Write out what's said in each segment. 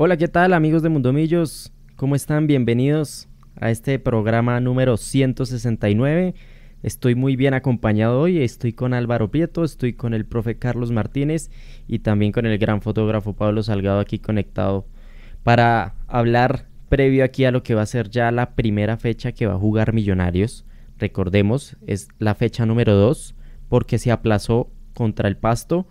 Hola, ¿qué tal amigos de Mundomillos? ¿Cómo están? Bienvenidos a este programa número 169. Estoy muy bien acompañado hoy, estoy con Álvaro Prieto, estoy con el profe Carlos Martínez y también con el gran fotógrafo Pablo Salgado aquí conectado para hablar previo aquí a lo que va a ser ya la primera fecha que va a jugar Millonarios. Recordemos, es la fecha número 2 porque se aplazó contra el Pasto.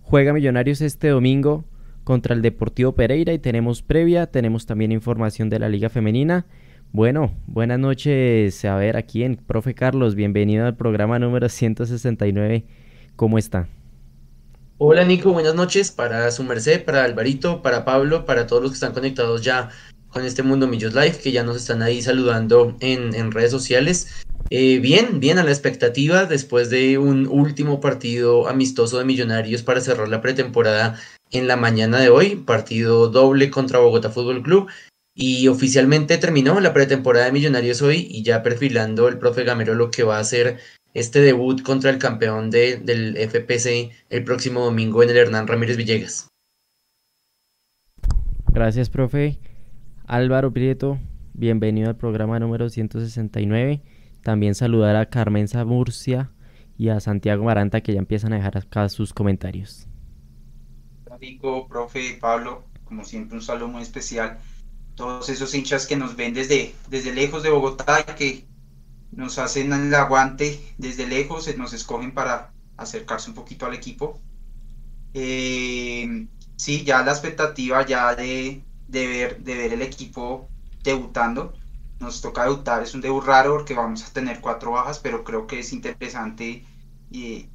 Juega Millonarios este domingo contra el Deportivo Pereira y tenemos previa, tenemos también información de la Liga Femenina. Bueno, buenas noches, a ver aquí en Profe Carlos, bienvenido al programa número 169, ¿cómo está? Hola Nico, buenas noches para su merced, para Alvarito, para Pablo, para todos los que están conectados ya con este Mundo Millos Live, que ya nos están ahí saludando en, en redes sociales. Eh, bien, bien a la expectativa después de un último partido amistoso de Millonarios para cerrar la pretemporada en la mañana de hoy, partido doble contra Bogotá Fútbol Club. Y oficialmente terminó la pretemporada de Millonarios hoy y ya perfilando el profe Gamero lo que va a ser este debut contra el campeón de, del FPC el próximo domingo en el Hernán Ramírez Villegas. Gracias, profe. Álvaro Prieto, bienvenido al programa número 169. También saludar a Carmen Murcia y a Santiago Maranta que ya empiezan a dejar acá sus comentarios. Rico, profe, Pablo, como siempre un saludo muy especial. Todos esos hinchas que nos ven desde, desde lejos de Bogotá y que nos hacen el aguante desde lejos, nos escogen para acercarse un poquito al equipo. Eh, sí, ya la expectativa ya de, de, ver, de ver el equipo debutando. Nos toca debutar, es un debut raro porque vamos a tener cuatro bajas, pero creo que es interesante y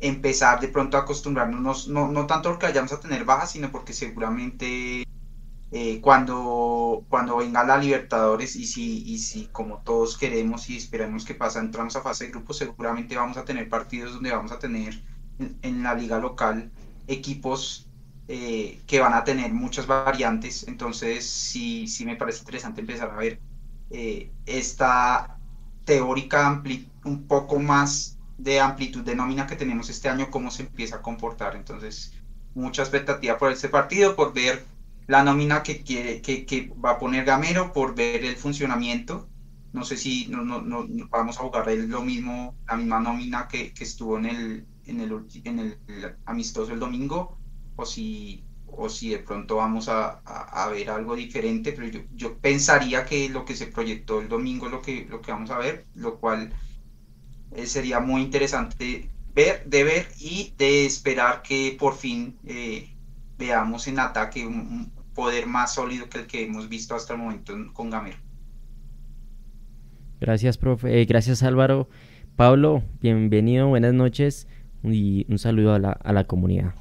empezar de pronto a acostumbrarnos, no, no tanto porque vayamos a tener bajas, sino porque seguramente eh, cuando, cuando venga la Libertadores y si, y si como todos queremos y esperemos que pasa, entramos a fase de grupo, seguramente vamos a tener partidos donde vamos a tener en, la liga local equipos eh, que van a tener muchas variantes, entonces sí, sí me parece interesante empezar a ver eh, esta teórica un poco más de amplitud de nómina que tenemos este año, cómo se empieza a comportar. Entonces, mucha expectativa por este partido, por ver la nómina que, quiere, que, que va a poner Gamero, por ver el funcionamiento. No sé si no, no, no vamos a jugar lo mismo, la misma nómina que, que estuvo en el, en, el, en el amistoso el domingo, o si, o si de pronto vamos a, a, ver algo diferente, pero yo, yo pensaría que lo que se proyectó el domingo es lo que, lo que vamos a ver, lo cual eh, sería muy interesante ver, de ver y de esperar que por fin eh, veamos en ataque un, poder más sólido que el que hemos visto hasta el momento con Gamero. Gracias, profe. Eh, gracias, Álvaro. Pablo, bienvenido, buenas noches y un saludo a la, a la comunidad.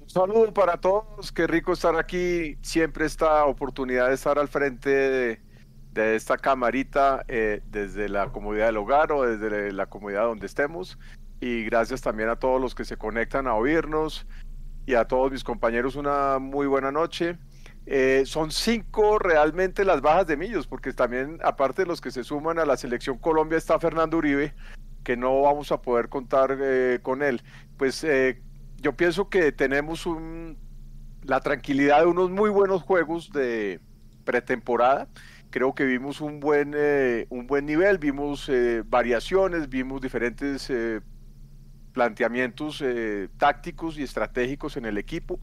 Un saludo para todos, qué rico estar aquí, siempre esta oportunidad de estar al frente de, de esta camarita eh, desde la comodidad del hogar o desde la comodidad donde estemos. Y gracias también a todos los que se conectan a oírnos y a todos mis compañeros una muy buena noche. Eh, son cinco realmente las bajas de Millos, porque también, aparte de los que se suman a la selección Colombia, está Fernando Uribe, que no vamos a poder contar eh, con él. Pues yo pienso que tenemos la tranquilidad de unos muy buenos juegos de pretemporada creo que vimos un buen, eh, un buen nivel, vimos eh, variaciones, vimos diferentes eh, planteamientos tácticos y estratégicos en el equipo.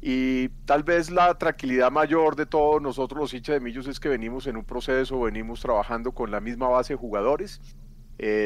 Y tal vez la tranquilidad mayor de todos nosotros los hinchas de Millos es que venimos en un proceso, venimos trabajando con la misma base de jugadores,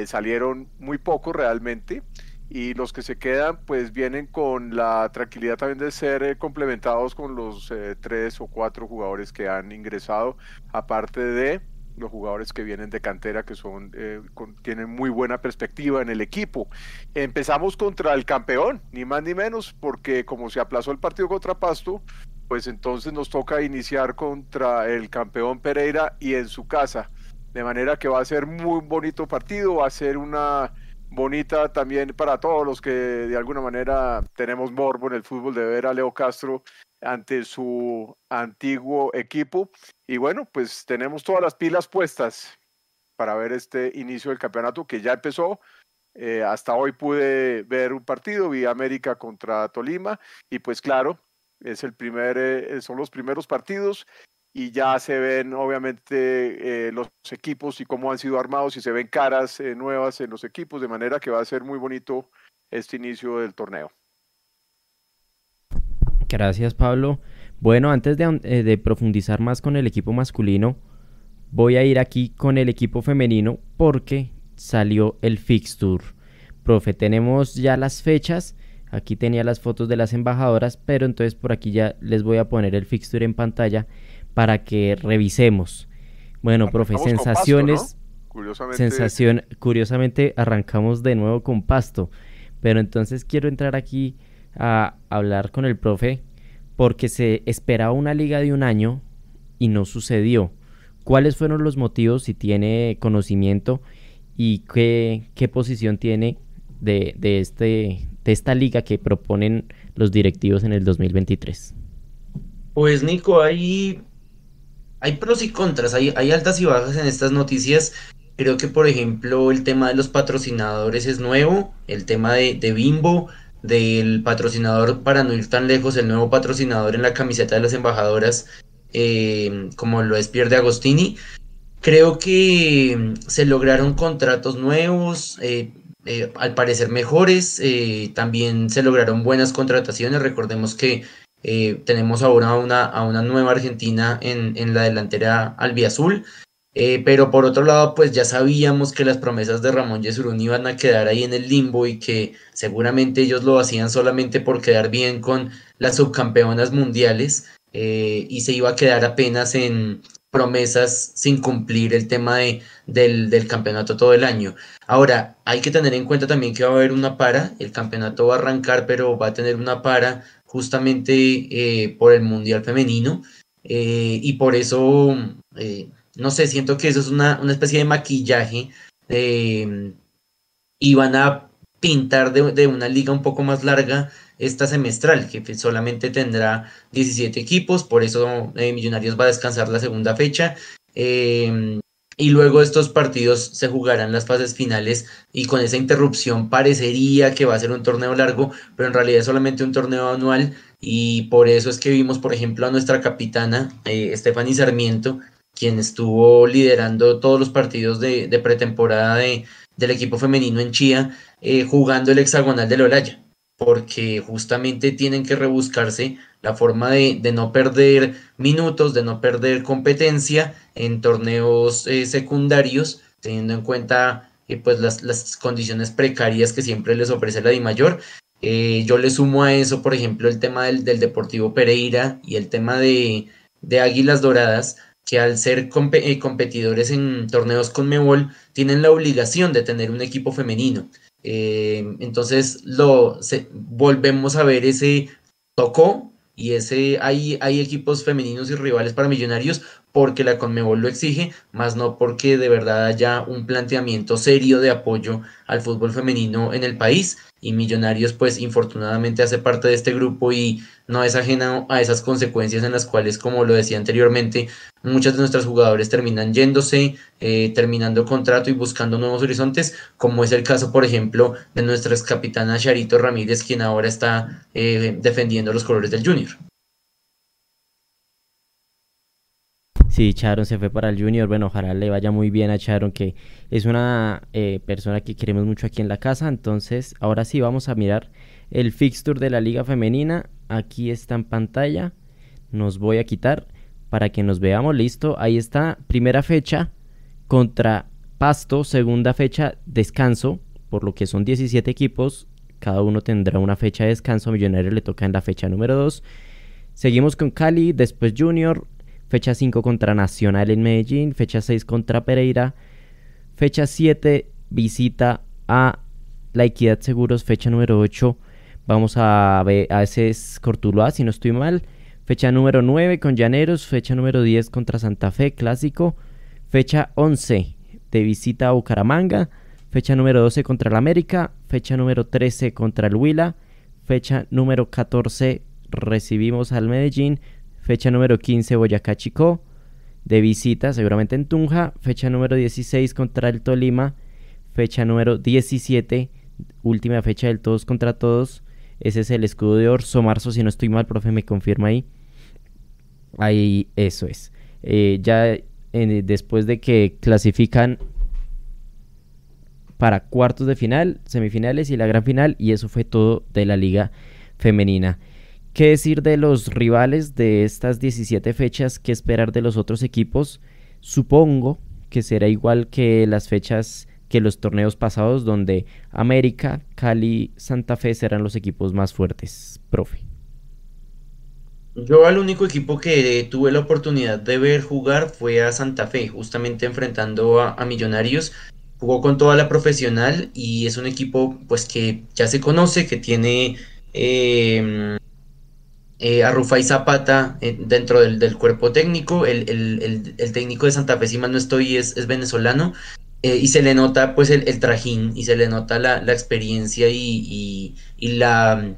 salieron muy pocos realmente y los que se quedan pues vienen con la tranquilidad también de ser eh, complementados con los eh, tres o cuatro jugadores que han ingresado, aparte de los jugadores que vienen de cantera que son eh, tienen muy buena perspectiva en el equipo. Empezamos contra el campeón, ni más ni menos, porque como se aplazó el partido contra Pasto, pues entonces nos toca iniciar contra el campeón Pereira y en su casa. De manera que va a ser muy bonito partido, va a ser una bonita también para todos los que de alguna manera tenemos morbo en el fútbol de ver a Leo Castro ante su antiguo equipo. Y bueno, pues tenemos todas las pilas puestas para ver este inicio del campeonato que ya empezó. Eh, hasta hoy pude ver un partido, vi América contra Tolima y pues claro, Es el primer, eh, son los primeros partidos y ya se ven obviamente eh, los equipos y cómo han sido armados y se ven caras eh, nuevas en los equipos, de manera que va a ser muy bonito este inicio del torneo. Gracias Pablo. Bueno, antes de, de profundizar más con el equipo masculino, voy a ir aquí con el equipo femenino porque salió el fixture. Profe, tenemos ya las fechas. Aquí tenía las fotos de las embajadoras, pero entonces por aquí ya les voy a poner el fixture en pantalla para que revisemos. Bueno, profe, sensaciones. curiosamente... Sensación, curiosamente arrancamos de nuevo con pasto. Pero entonces quiero entrar aquí a hablar con el profe porque se esperaba una liga de un año y no sucedió. ¿Cuáles fueron los motivos, si tiene conocimiento, y qué, qué posición tiene de, de, este, de esta liga que proponen los directivos en el 2023? Pues Nico, hay, hay pros y contras, hay, altas y bajas en estas noticias. Creo que, por ejemplo, el tema de los patrocinadores es nuevo, el tema de, de Bimbo, del patrocinador, para no ir tan lejos, el nuevo patrocinador en la camiseta de las embajadoras, eh, como lo es Pierre de Agostini. Creo que mm, se lograron contratos nuevos, eh, eh, al parecer mejores, también se lograron buenas contrataciones, recordemos que tenemos ahora una, a una nueva Argentina en, en la delantera albiazul, eh, pero por otro lado, pues ya sabíamos que las promesas de Ramón Yesurún iban a quedar ahí en el limbo y que seguramente ellos lo hacían solamente por quedar bien con las subcampeonas mundiales eh, y se iba a quedar apenas en promesas sin cumplir el tema de, del, del, campeonato todo el año. Ahora, hay que tener en cuenta también que va a haber una para, el campeonato va a arrancar, pero va a tener una para justamente eh, por el Mundial Femenino y por eso no sé, siento que eso es una, especie de maquillaje y van a pintar de, una liga un poco más larga esta semestral, que solamente tendrá 17 equipos, por eso eh, Millonarios va a descansar la segunda fecha. Y luego estos partidos se jugarán las fases finales y con esa interrupción parecería que va a ser un torneo largo, pero en realidad es solamente un torneo anual y por eso es que vimos, por ejemplo, a nuestra capitana eh, Stephanie Sarmiento quien estuvo liderando todos los partidos de, pretemporada de, del equipo femenino en Chía, eh, jugando el hexagonal de Olaya, porque justamente tienen que rebuscarse la forma de, no perder minutos, de no perder competencia en torneos eh, secundarios, teniendo en cuenta eh, pues las, condiciones precarias que siempre les ofrece la DIMAYOR. yo le sumo a eso, por ejemplo, el tema del, Deportivo Pereira y el tema de, de Águilas Doradas, que al ser eh, competidores en torneos con Mebol tienen la obligación de tener un equipo femenino. Eh, entonces lo volvemos a ver ese tocó y ese hay, hay equipos femeninos y rivales para millonarios porque la Conmebol lo exige, más no porque de verdad haya un planteamiento serio de apoyo al fútbol femenino en el país y Millonarios pues infortunadamente hace parte de este grupo y no es ajeno a esas consecuencias en las cuales como lo decía anteriormente muchas de nuestras jugadores terminan yéndose, eh, terminando contrato y buscando nuevos horizontes como es el caso por ejemplo de nuestra capitana Charito Ramírez quien ahora está eh, defendiendo los colores del Junior. Sí, Charon se fue para el Junior. Bueno, ojalá le vaya muy bien a Charon, que es una eh, persona que queremos mucho aquí en la casa. Entonces, ahora sí vamos a mirar el fixture de la Liga Femenina. Aquí está en pantalla. Nos voy a quitar para que nos veamos. Listo, ahí está. Primera fecha contra Pasto. Segunda fecha, descanso. Por lo que son 17 equipos. Cada uno tendrá una fecha de descanso. Millonario le toca en la fecha número 2. Seguimos con Cali, después Junior, fecha 5 contra Nacional en Medellín, fecha 6 contra Pereira, fecha 7 visita a La Equidad Seguros, fecha número 8 vamos a ver, a ese es Cortuluá si no estoy mal, fecha número 9 con Llaneros, fecha número 10 contra Santa Fe, clásico, fecha 11 de visita a Bucaramanga, fecha número 12 contra el América, fecha número 13 contra el Huila, fecha número 14 recibimos al Medellín, Fecha número 15 Boyacá Chico. De visita, seguramente en Tunja. Fecha número 16 contra el Tolima. Fecha número 17, última fecha del todos contra todos. Ese es el escudo de Orso Marzo, si no estoy mal, profe, me confirma ahí. Ahí, eso es. Eh, ya después de que clasifican para cuartos de final, semifinales y la gran final, y eso fue todo de la liga femenina. ¿Qué decir de los rivales de estas 17 fechas? ¿Qué esperar de los otros equipos? Supongo que será igual que las fechas que los torneos pasados, donde América, Cali, Santa Fe serán los equipos más fuertes, profe. Yo al único equipo que tuve la oportunidad de ver jugar fue a Santa Fe, justamente enfrentando a, Millonarios. Jugó con toda la profesional y es un equipo pues que ya se conoce, que tiene em, eh, a Rufai Zapata eh, dentro del, cuerpo técnico. El, técnico de Santa Fe, si mal no estoy, es, venezolano. Eh, y se le nota pues el, trajín y se le nota la, experiencia y la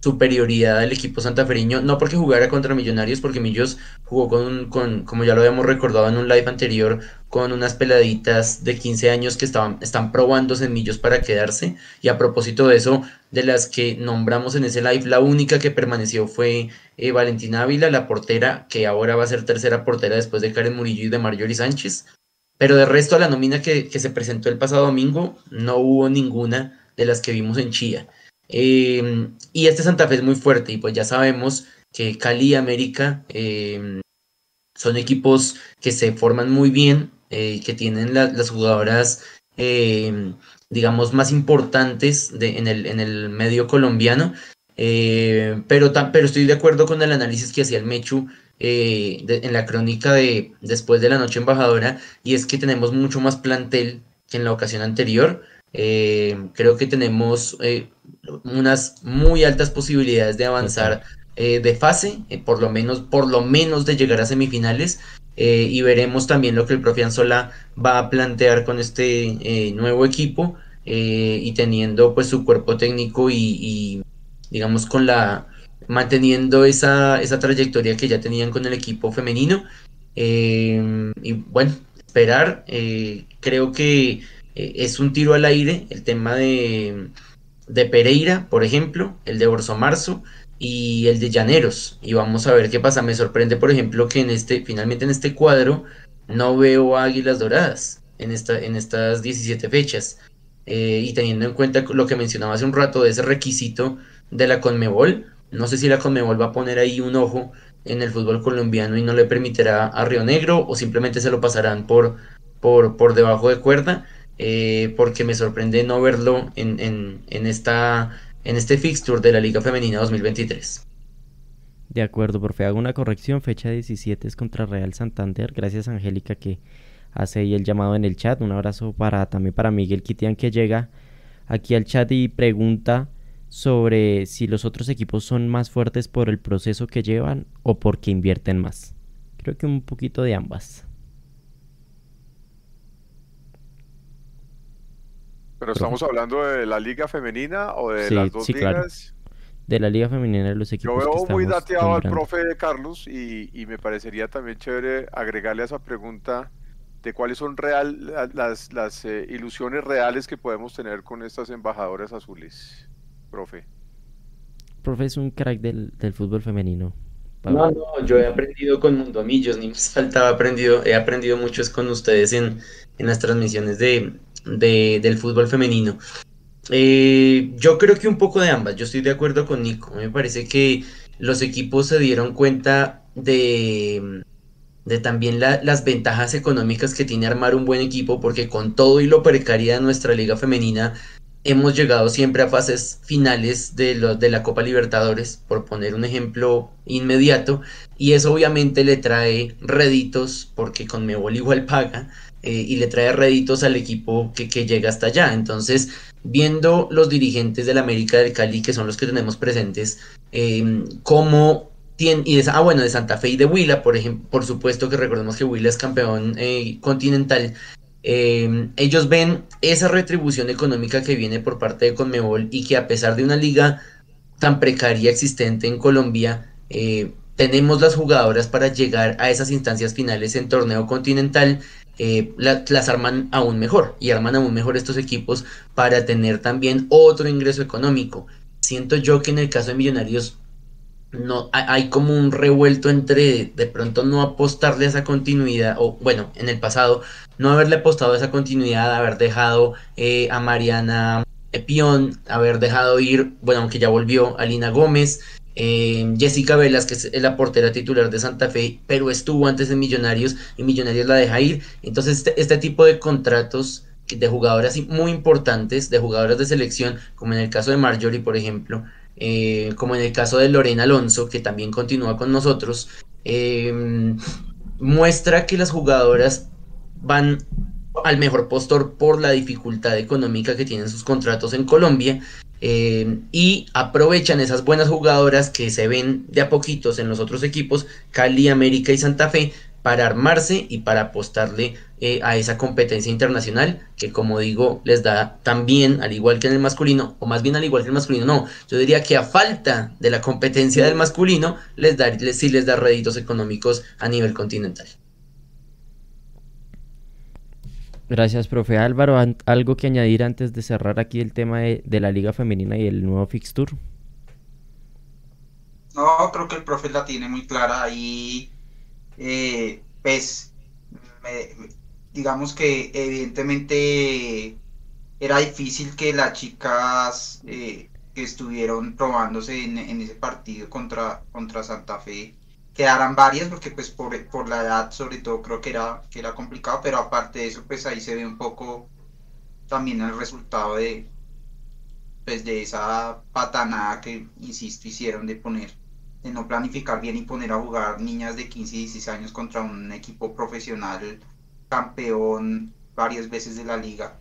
superioridad del equipo santafereño, no porque jugara contra Millonarios, porque Millos jugó con, con, como ya lo habíamos recordado en un live anterior, con unas peladitas de 15 años que estaban, están probándose en Millos para quedarse. Y a propósito de eso, de las que nombramos en ese live, la única que permaneció fue eh, Valentina Ávila, la portera, que ahora va a ser tercera portera después de Karen Murillo y de Marjorie Sánchez. Pero de resto, a la nómina que, que se presentó el pasado domingo, no hubo ninguna de las que vimos en Chía. Em, y este Santa Fe es muy fuerte y pues ya sabemos que Cali y América em, son equipos que se forman muy bien, eh, que tienen las jugadoras, em, digamos, más importantes de, en, el, en, el, medio colombiano. Eh, pero, pero estoy de acuerdo con el análisis que hacía el Mechu eh, en la crónica de después de la noche embajadora, y es que tenemos mucho más plantel que en la ocasión anterior. creo que tenemos unas muy altas posibilidades de avanzar de fase, por lo menos, por lo menos de llegar a semifinales. Eh, y veremos también lo que el profe Anzola va a plantear con este nuevo equipo y teniendo pues su cuerpo técnico y, digamos con la manteniendo esa, esa trayectoria que ya tenían con el equipo femenino. y bueno, esperar, creo que es un tiro al aire el tema de de Pereira, por ejemplo, el de Orso Marzo y el de Llaneros. Y vamos a ver qué pasa. Me sorprende, por ejemplo, que en este, finalmente en este cuadro no veo águilas doradas en, esta, en estas 17 fechas. Eh, y teniendo en cuenta lo que mencionaba hace un rato de ese requisito de la Conmebol, no sé si la Conmebol va a poner ahí un ojo en el fútbol colombiano y no le permitirá a Río Negro o simplemente se lo pasarán por, por, por debajo de cuerda. Eh, porque me sorprende no verlo en, en, esta, en este fixture de la Liga Femenina 2023. De acuerdo, profe. Hago una corrección. Fecha 17 es contra Real Santander. Gracias, Angélica, que hace ahí el llamado en el chat. Un abrazo para también para Miguel Kitian, que llega aquí al chat y pregunta sobre si los otros equipos son más fuertes por el proceso que llevan o porque invierten más. Creo que un poquito de ambas. Pero estamos hablando de la liga femenina o de las dos ligas. De la liga femenina de los equipos. Yo veo muy dateado al profe Carlos y, me parecería también chévere agregarle a esa pregunta de cuáles son real, las, las eh, ilusiones reales que podemos tener con estas embajadoras azules, profe. Profe es un crack del, fútbol femenino. No, no, yo he aprendido con Mundomillos, ni me faltaba aprendido, he aprendido mucho con ustedes en, en las transmisiones de, del fútbol femenino. Eh, yo creo que un poco de ambas, yo estoy de acuerdo con Nico, me parece que los equipos se dieron cuenta de, de también las ventajas económicas que tiene armar un buen equipo, porque con todo y lo precaria de nuestra liga femenina, hemos llegado siempre a fases finales de, lo, de la Copa Libertadores, por poner un ejemplo inmediato, y eso obviamente le trae réditos, porque con Mebol igual paga, eh, y le trae réditos al equipo que, llega hasta allá. Entonces, viendo los dirigentes del América del Cali, que son los que tenemos presentes, eh, cómo tienen, y de, ah, bueno, de Santa Fe y de Huila, por ejemplo, por supuesto que recordemos que Huila es campeón eh, continental. Em, ellos ven esa retribución económica que viene por parte de Conmebol y que a pesar de una liga tan precaria existente en Colombia, tenemos las jugadoras para llegar a esas instancias finales en torneo continental eh, las arman aún mejor y arman aún mejor estos equipos para tener también otro ingreso económico. siento yo que en el caso de Millonarios no hay como un revuelto entre de pronto no apostarle a esa continuidad, o bueno, en el pasado, no haberle apostado a esa continuidad, haber dejado eh, a Mariana Epión, haber dejado ir, bueno, aunque ya volvió, a Lina Gómez, eh, Jessica Velas, que es la portera titular de Santa Fe, pero estuvo antes en Millonarios y Millonarios la deja ir. Entonces, este, este tipo de contratos de jugadoras muy importantes, de jugadoras de selección, como en el caso de Marjorie, por ejemplo, eh, como en el caso de Lorena Alonso, que también continúa con nosotros, eh, muestra que las jugadoras van al mejor postor por la dificultad económica que tienen sus contratos en Colombia eh, y aprovechan esas buenas jugadoras que se ven de a poquitos en los otros equipos, Cali, América y Santa Fe, para armarse y para apostarle eh, a esa competencia internacional que como digo les da también al igual que en el masculino o más bien al igual que el masculino no yo diría que a falta de la competencia del masculino les da les, sí les da réditos económicos a nivel continental Gracias, profe Álvaro. ¿Algo que añadir antes de cerrar aquí el tema de, la Liga Femenina y el nuevo Fixture? No, creo que el profe la tiene muy clara ahí eh, pues digamos que evidentemente era difícil que las chicas eh, que estuvieron probándose en, ese partido contra, contra Santa Fe quedaran varias porque pues por, por, la edad sobre todo creo que era, que era complicado pero aparte de eso pues ahí se ve un poco también el resultado de pues de esa patanada que insisto hicieron de poner de no planificar bien y poner a jugar niñas de 15 y 16 años contra un equipo profesional campeón varias veces de la liga.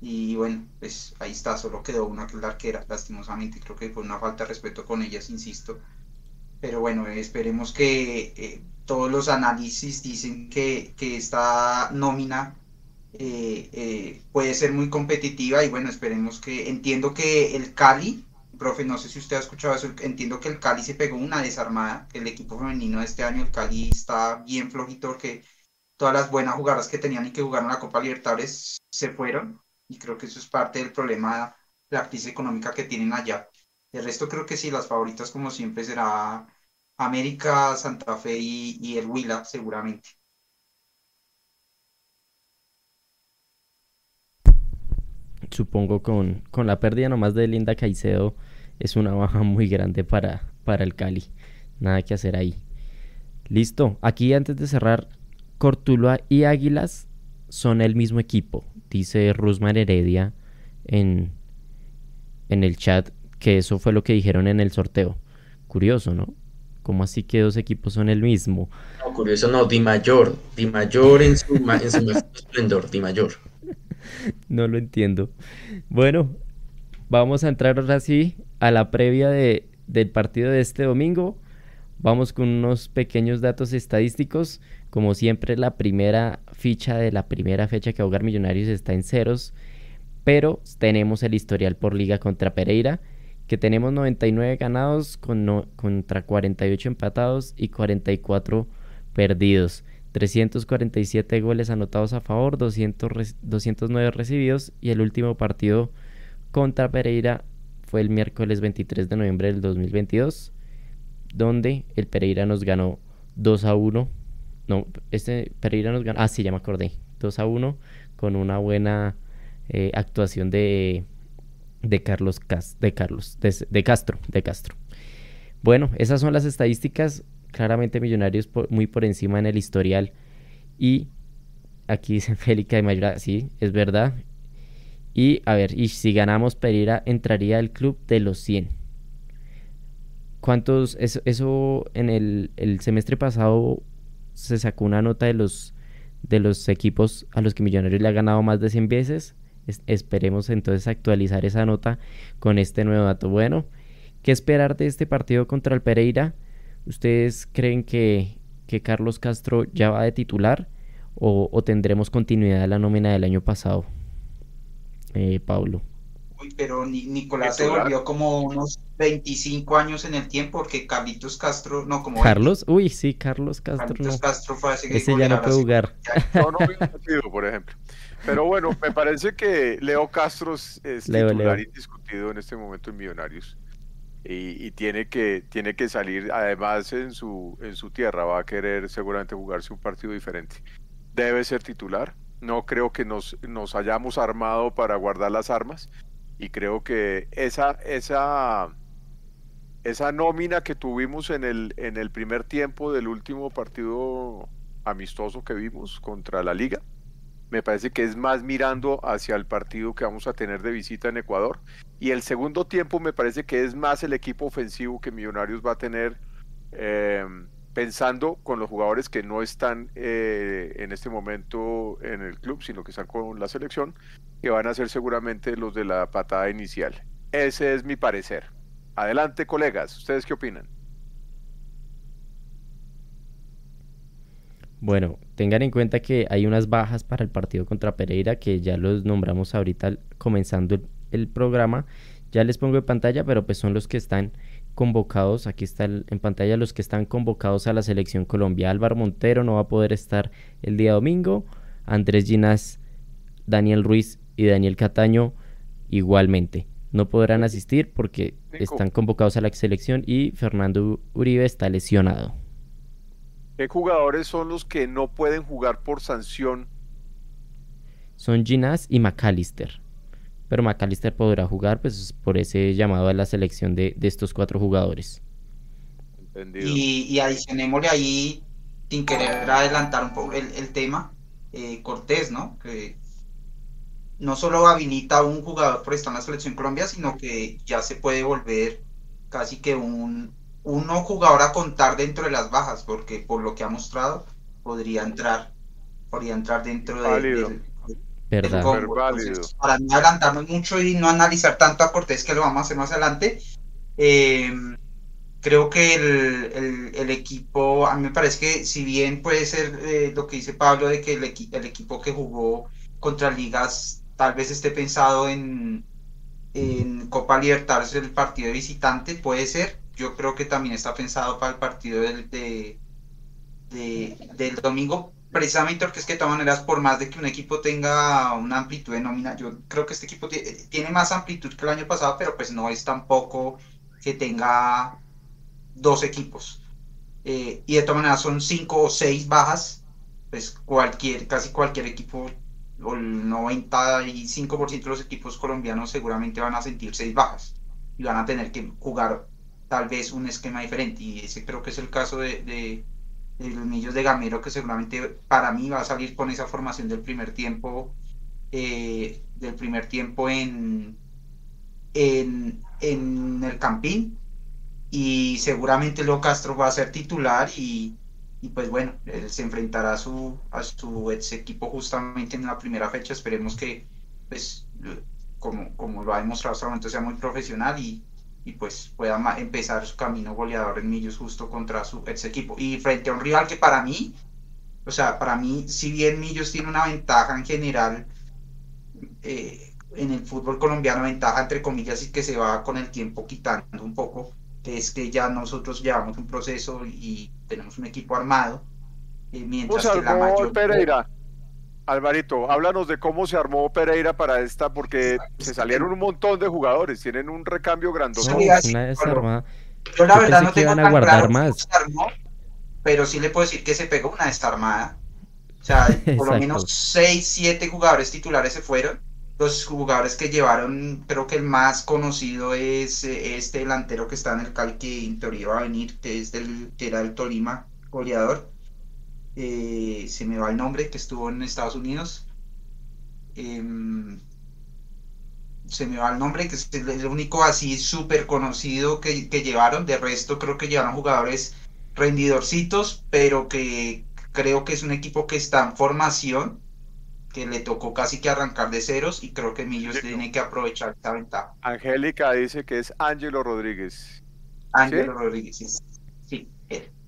Y bueno, pues ahí está, solo quedó una que es la arquera, lastimosamente. Creo que fue una falta de respeto con ellas, insisto. Pero bueno, esperemos que eh, todos los análisis dicen que, que esta nómina eh, eh, puede ser muy competitiva y bueno, esperemos que entiendo que el Cali profe, no sé si usted ha escuchado eso, entiendo que el Cali se pegó una desarmada, que el equipo femenino de este año, el Cali está bien flojito, porque todas las buenas jugadoras que tenían y que jugaron la Copa Libertadores se fueron, y creo que eso es parte del problema, la crisis económica que tienen allá. El resto creo que sí, las favoritas como siempre será América, Santa Fe y, el Huila, seguramente. supongo con, con, la pérdida nomás de Linda Caicedo es una baja muy grande para, para el Cali. Nada que hacer ahí. Listo. Aquí antes de cerrar, Cortuluá y Águilas son el mismo equipo. Dice Rusman Heredia en, en el chat que eso fue lo que dijeron en el sorteo. Curioso, ¿no? ¿Cómo así que dos equipos son el mismo? No, curioso no, Di Mayor. Di Mayor en su, en su esplendor, Di Mayor. no lo entiendo. Bueno, vamos a entrar ahora sí a la previa de, del partido de este domingo. Vamos con unos pequeños datos estadísticos. Como siempre, la primera ficha de la primera fecha que Hogar Millonarios está en ceros. Pero tenemos el historial por liga contra Pereira, que tenemos 99 ganados con contra 48 empatados y 44 perdidos. 347 goles anotados a favor, 200, 209 recibidos y el último partido contra Pereira fue el miércoles 23 de noviembre del 2022, donde el Pereira nos ganó 2 a 1. No, este Pereira nos ganó, ah sí, ya me acordé, 2 a 1 con una buena eh, actuación de, de Carlos, de, Carlos de, Castro, de Castro. Bueno, esas son las estadísticas claramente Millonarios muy por encima en el historial. Y aquí dice Félix de Mayora, sí, es verdad. Y a ver, y si ganamos Pereira, entraría al club de los 100. ¿Cuántos? Eso, eso en el, semestre pasado se sacó una nota de los, de los equipos a los que Millonarios le ha ganado más de 100 veces. Esperemos entonces actualizar esa nota con este nuevo dato. Bueno, ¿qué esperar de este partido contra el Pereira? ¿Ustedes creen que, Carlos Castro ya va de titular o, tendremos continuidad de la nómina del año pasado? Eh, Pablo. Uy, pero Nicolás se volvió como unos 25 años en el tiempo porque Carlitos Castro, no como... Carlos, uy, sí, Carlos Castro. Carlitos Castro fue así Ese ya no puede jugar. No, no sido, por ejemplo. Pero bueno, me parece que Leo Castro es titular indiscutido en este momento en Millonarios. y, tiene, que, tiene que salir, además en su, en su tierra va a querer seguramente jugarse un partido diferente. Debe ser titular, no creo que nos, nos hayamos armado para guardar las armas y creo que esa, esa, esa nómina que tuvimos en el, en el primer tiempo del último partido amistoso que vimos contra la liga, me parece que es más mirando hacia el partido que vamos a tener de visita en Ecuador. Y el segundo tiempo me parece que es más el equipo ofensivo que Millonarios va a tener, em, pensando con los jugadores que no están eh, en este momento en el club, sino que están con la selección, que van a ser seguramente los de la patada inicial. Ese es mi parecer. Adelante, colegas, ¿ustedes qué opinan? Bueno, tengan en cuenta que hay unas bajas para el partido contra Pereira que ya los nombramos ahorita comenzando el, programa. Ya les pongo en pantalla, pero pues son los que están convocados. Aquí están en pantalla los que están convocados a la selección Colombia. Álvaro Montero no va a poder estar el día domingo. Andrés Ginas, Daniel Ruiz y Daniel Cataño igualmente. No podrán asistir porque están convocados a la selección y Fernando Uribe está lesionado. ¿Qué jugadores son los que no pueden jugar por sanción? Son Ginás y McAllister. Pero McAllister podrá jugar pues, por ese llamado a la selección de, estos cuatro jugadores. Entendido. Y, y, adicionémosle ahí, sin querer adelantar un poco el, tema, eh, Cortés, ¿no? Que no solo habilita a un jugador por estar en la selección Colombia, sino que ya se puede volver casi que un, uno jugador a contar dentro de las bajas, porque por lo que ha mostrado podría entrar, podría entrar dentro de, del, Verdad. para no adelantarnos mucho y no analizar tanto a Cortés, que lo vamos a hacer más adelante, eh, creo que el, equipo, a mí me parece que si bien puede ser eh, lo que dice Pablo, de que el, el equipo que jugó contra ligas tal vez esté pensado en, en Copa Libertadores el partido de visitante, puede ser, yo creo que también está pensado para el partido del, de, del domingo, precisamente porque es que de todas maneras, por más de que un equipo tenga una amplitud de nómina, yo creo que este equipo tiene más amplitud que el año pasado, pero pues no es tampoco que tenga dos equipos. Eh, y de todas maneras son cinco o seis bajas, pues cualquier, casi cualquier equipo, o el 95% de los equipos colombianos seguramente van a sentir seis bajas y van a tener que jugar tal vez un esquema diferente. Y ese creo que es el caso de, de, los Millos de Gamero, que seguramente para mí va a salir con esa formación del primer tiempo, eh, del primer tiempo en, en, en, el Campín. Y seguramente Leo Castro va a ser titular y, y pues bueno, él se enfrentará a su, a su ex equipo justamente en la primera fecha. Esperemos que, pues, como, como lo ha demostrado hasta el momento, sea muy profesional y, y pues pueda empezar su camino goleador en Millos justo contra su ex equipo. Y frente a un rival que para mí, o sea, para mí, si bien Millos tiene una ventaja en general eh, en el fútbol colombiano, ventaja entre comillas y que se va con el tiempo quitando un poco, que es que ya nosotros llevamos un proceso y tenemos un equipo armado, eh, mientras que la mayoría... Alvarito, háblanos de cómo se armó Pereira para esta, porque se salieron un montón de jugadores, tienen un recambio grandote. Yo la verdad no tengo tan claro más. se armó, pero sí le puedo decir que se pegó una desarmada. O sea, por lo menos 6, 7 jugadores titulares se fueron. Los jugadores que llevaron, creo que el más conocido es eh, este delantero que está en el Cali, que en teoría va a venir, que, es del, que era del Tolima, goleador eh, se me va el nombre, que estuvo en Estados Unidos. Em, se me va el nombre, que es el único así súper conocido que, llevaron. De resto, creo que llevaron jugadores rendidorcitos, pero que creo que es un equipo que está en formación, que le tocó casi que arrancar de ceros y creo que Millos tiene que aprovechar esta ventaja. Angélica dice que es Ángelo Rodríguez. Ángelo Rodríguez, sí.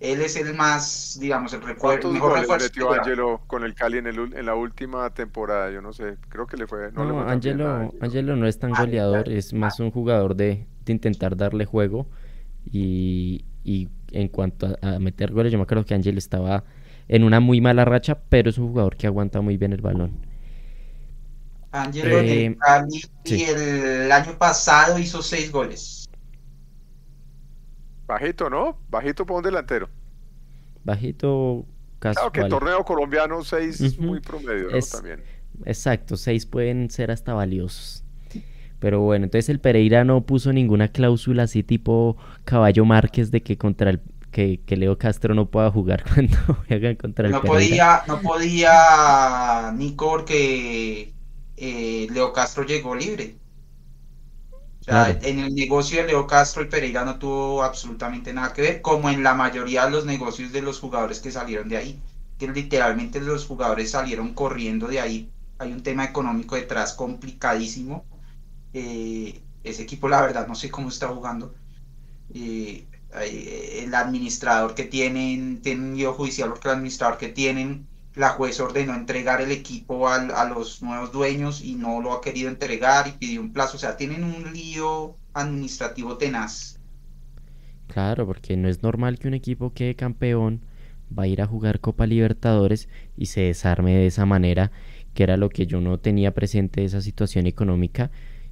Él, es el más, digamos, el recuerdo. mejor refuerzo metió Angelo con el Cali en, el, en la última temporada? Yo no sé, creo que le fue. No, no Angelo, Angelo no es tan ah, goleador, es más un jugador de, intentar darle juego. Y, en cuanto a, meter goles, yo me acuerdo que Angelo estaba en una muy mala racha, pero es un jugador que aguanta muy bien el balón. Angelo el eh, Cali y el año pasado hizo seis goles. Bajito, ¿no? Bajito para un delantero. Bajito, casual. Claro que el torneo colombiano 6 es Ujú. muy promedio, ¿no? Es- También. Exacto, seis pueden ser hasta valiosos. Pero bueno, entonces el Pereira no puso ninguna cláusula así tipo Caballo Márquez de que contra el que, que Leo Castro no pueda jugar cuando juegan contra el No Pereira. podía, no podía Nico porque eh, Leo Castro llegó libre. Claro. en el negocio de Leo Castro el Pereira no tuvo absolutamente nada que ver, como en la mayoría de los negocios de los jugadores que salieron de ahí. Que literalmente los jugadores salieron corriendo de ahí. Hay un tema económico detrás complicadísimo. Eh, ese equipo, la verdad, no sé cómo está jugando. Eh, eh, el administrador que tienen, tienen un lío judicial porque el administrador que tienen, la juez ordenó entregar el equipo al- a los nuevos dueños y no lo ha querido entregar y pidió un plazo. O sea, tienen un lío administrativo tenaz. Claro, porque no es normal que un equipo quede campeón, va a ir a jugar Copa Libertadores y se desarme de esa manera, que era lo que yo no tenía presente de esa situación económica.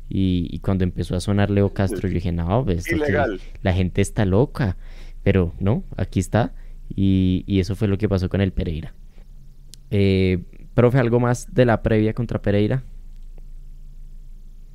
Y, y cuando empezó a sonar Leo Castro, yo dije, no, pues, Ilegal. la gente está loca. Pero no, aquí está. Y, y eso fue lo que pasó con el Pereira. Eh, profe, ¿algo más de la previa contra Pereira?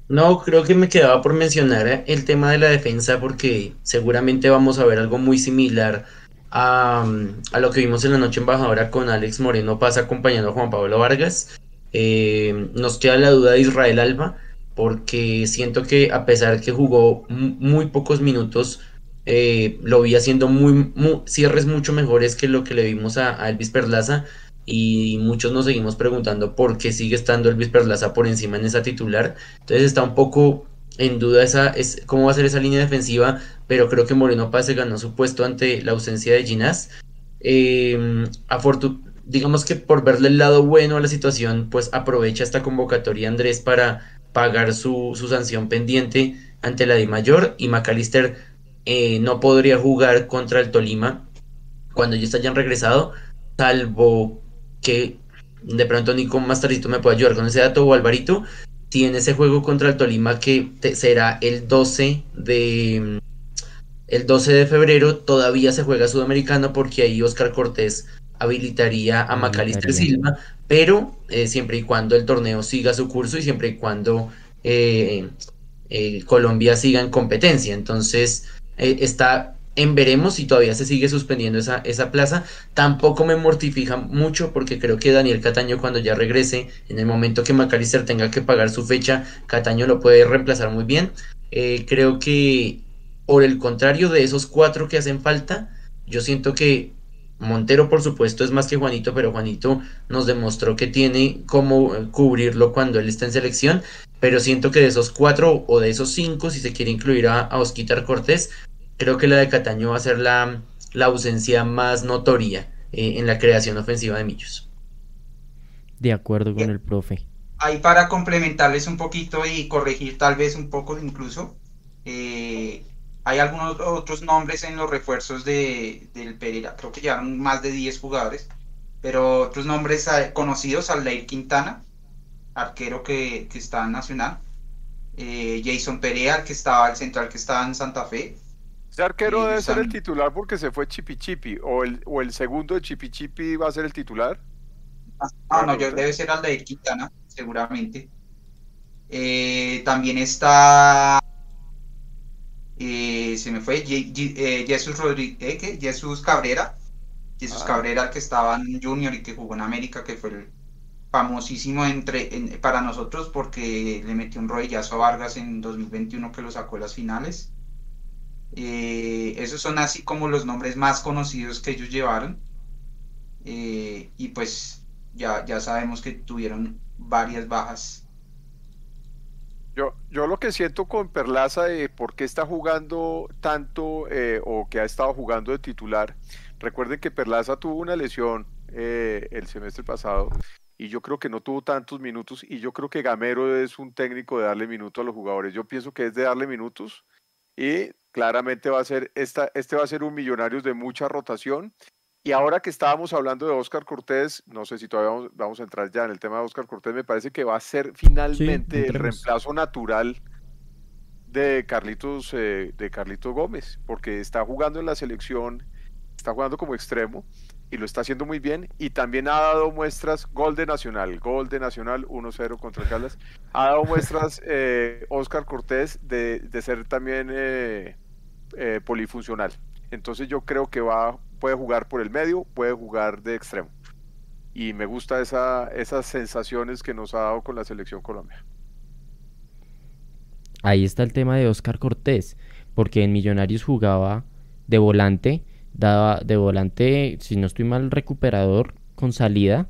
No, creo que me quedaba por mencionar eh, el tema de la defensa porque seguramente vamos a ver algo muy similar a, mm, a lo que vimos en la noche embajadora con Alex Moreno Paz acompañando a Juan Pablo Vargas. Eh, nos queda la duda de Israel Alba porque siento que a pesar que jugó mu- muy pocos minutos, eh, lo vi haciendo muy, mu- cierres mucho mejores que lo que le vimos a, a Elvis Perlaza y muchos nos seguimos preguntando por qué sigue estando Elvis Perlaza por encima en esa titular. Entonces está un poco en duda esa, es, cómo va a ser esa línea defensiva, pero creo que Moreno Paz se ganó su puesto ante la ausencia de Ginás. Eh, digamos que por verle el lado bueno a la situación, pues aprovecha esta convocatoria Andrés para pagar su, su sanción pendiente ante la de Mayor y McAllister eh, no podría jugar contra el Tolima cuando ellos hayan regresado, salvo que de pronto Nico más tardito me puede ayudar con ese dato o Alvarito, tiene ese juego contra el Tolima que te- será el 12 de el 12 de febrero, todavía se juega sudamericano porque ahí Oscar Cortés habilitaría a Macalister. Silva, pero eh, siempre y cuando el torneo siga su curso y siempre y cuando eh, eh, Colombia siga en competencia. Entonces está en veremos si todavía se sigue suspendiendo esa, esa plaza. Tampoco me mortifica mucho porque creo que Daniel Cataño cuando ya regrese, en el momento que Macalister tenga que pagar su fecha, Cataño lo puede reemplazar muy bien. Eh, creo que por el contrario de esos cuatro que hacen falta, yo siento que Montero, por supuesto, es más que Juanito, pero Juanito nos demostró que tiene cómo eh, cubrirlo cuando él está en selección. Pero siento que de esos cuatro o de esos cinco, si se quiere incluir a Osquitar Cortés, creo que la de Cataño va a ser la, la ausencia más notoria eh, en la creación ofensiva de Millos. De acuerdo con el profe. Ahí para complementarles un poquito y corregir tal vez un poco incluso, eh, hay algunos otros nombres en los refuerzos de, del Pereira, creo que llegaron más de 10 jugadores, pero otros nombres eh, conocidos, Aldair Quintana, arquero que, que está en Nacional, eh, Jason Perea, el que estaba, el central que estaba en Santa Fe, Ese arquero debe ser el titular porque se fue Chipi Chipi. O el, o el segundo de Chipi Chipi va a ser el titular. Ah, no, yo- debe ser Aldair Quintana, seguramente. Eh, también está. eh, se me fue. Ye- Ye- eh, Jesús Rodríguez. Jesús Cabrera. Jesús Ah. Cabrera, que estaba en Junior y que jugó en América, que fue el famosísimo entre, en- para nosotros porque le metió un rodillazo a Vargas en 2021 que lo sacó a las finales. Eh, esos son así como los nombres más conocidos que ellos llevaron. Eh, y pues ya, ya sabemos que tuvieron varias bajas. Yo, yo lo que siento con Perlaza de por qué está jugando tanto eh, o que ha estado jugando de titular. Recuerden que Perlaza tuvo una lesión eh, el semestre pasado y yo creo que no tuvo tantos minutos y yo creo que Gamero es un técnico de darle minutos a los jugadores. Yo pienso que es de darle minutos y claramente va a ser esta, este va a ser un Millonarios de mucha rotación. Y ahora que estábamos hablando de Oscar Cortés, no sé si todavía vamos, vamos a entrar ya en el tema de Oscar Cortés, me parece que va a ser finalmente el reemplazo natural de Carlitos, eh, de Carlitos Gómez, porque está jugando en la selección, está jugando como extremo y lo está haciendo muy bien. Y también ha dado muestras, gol de Nacional, gol de Nacional 1-0 contra Caldas. Ha dado muestras eh, Oscar Cortés de, de, ser también eh, eh, polifuncional. Entonces yo creo que va, puede jugar por el medio, puede jugar de extremo. Y me gusta esa, esas sensaciones que nos ha dado con la selección Colombia. Ahí está el tema de Oscar Cortés, porque en Millonarios jugaba de volante daba de volante, si no estoy mal, recuperador con salida.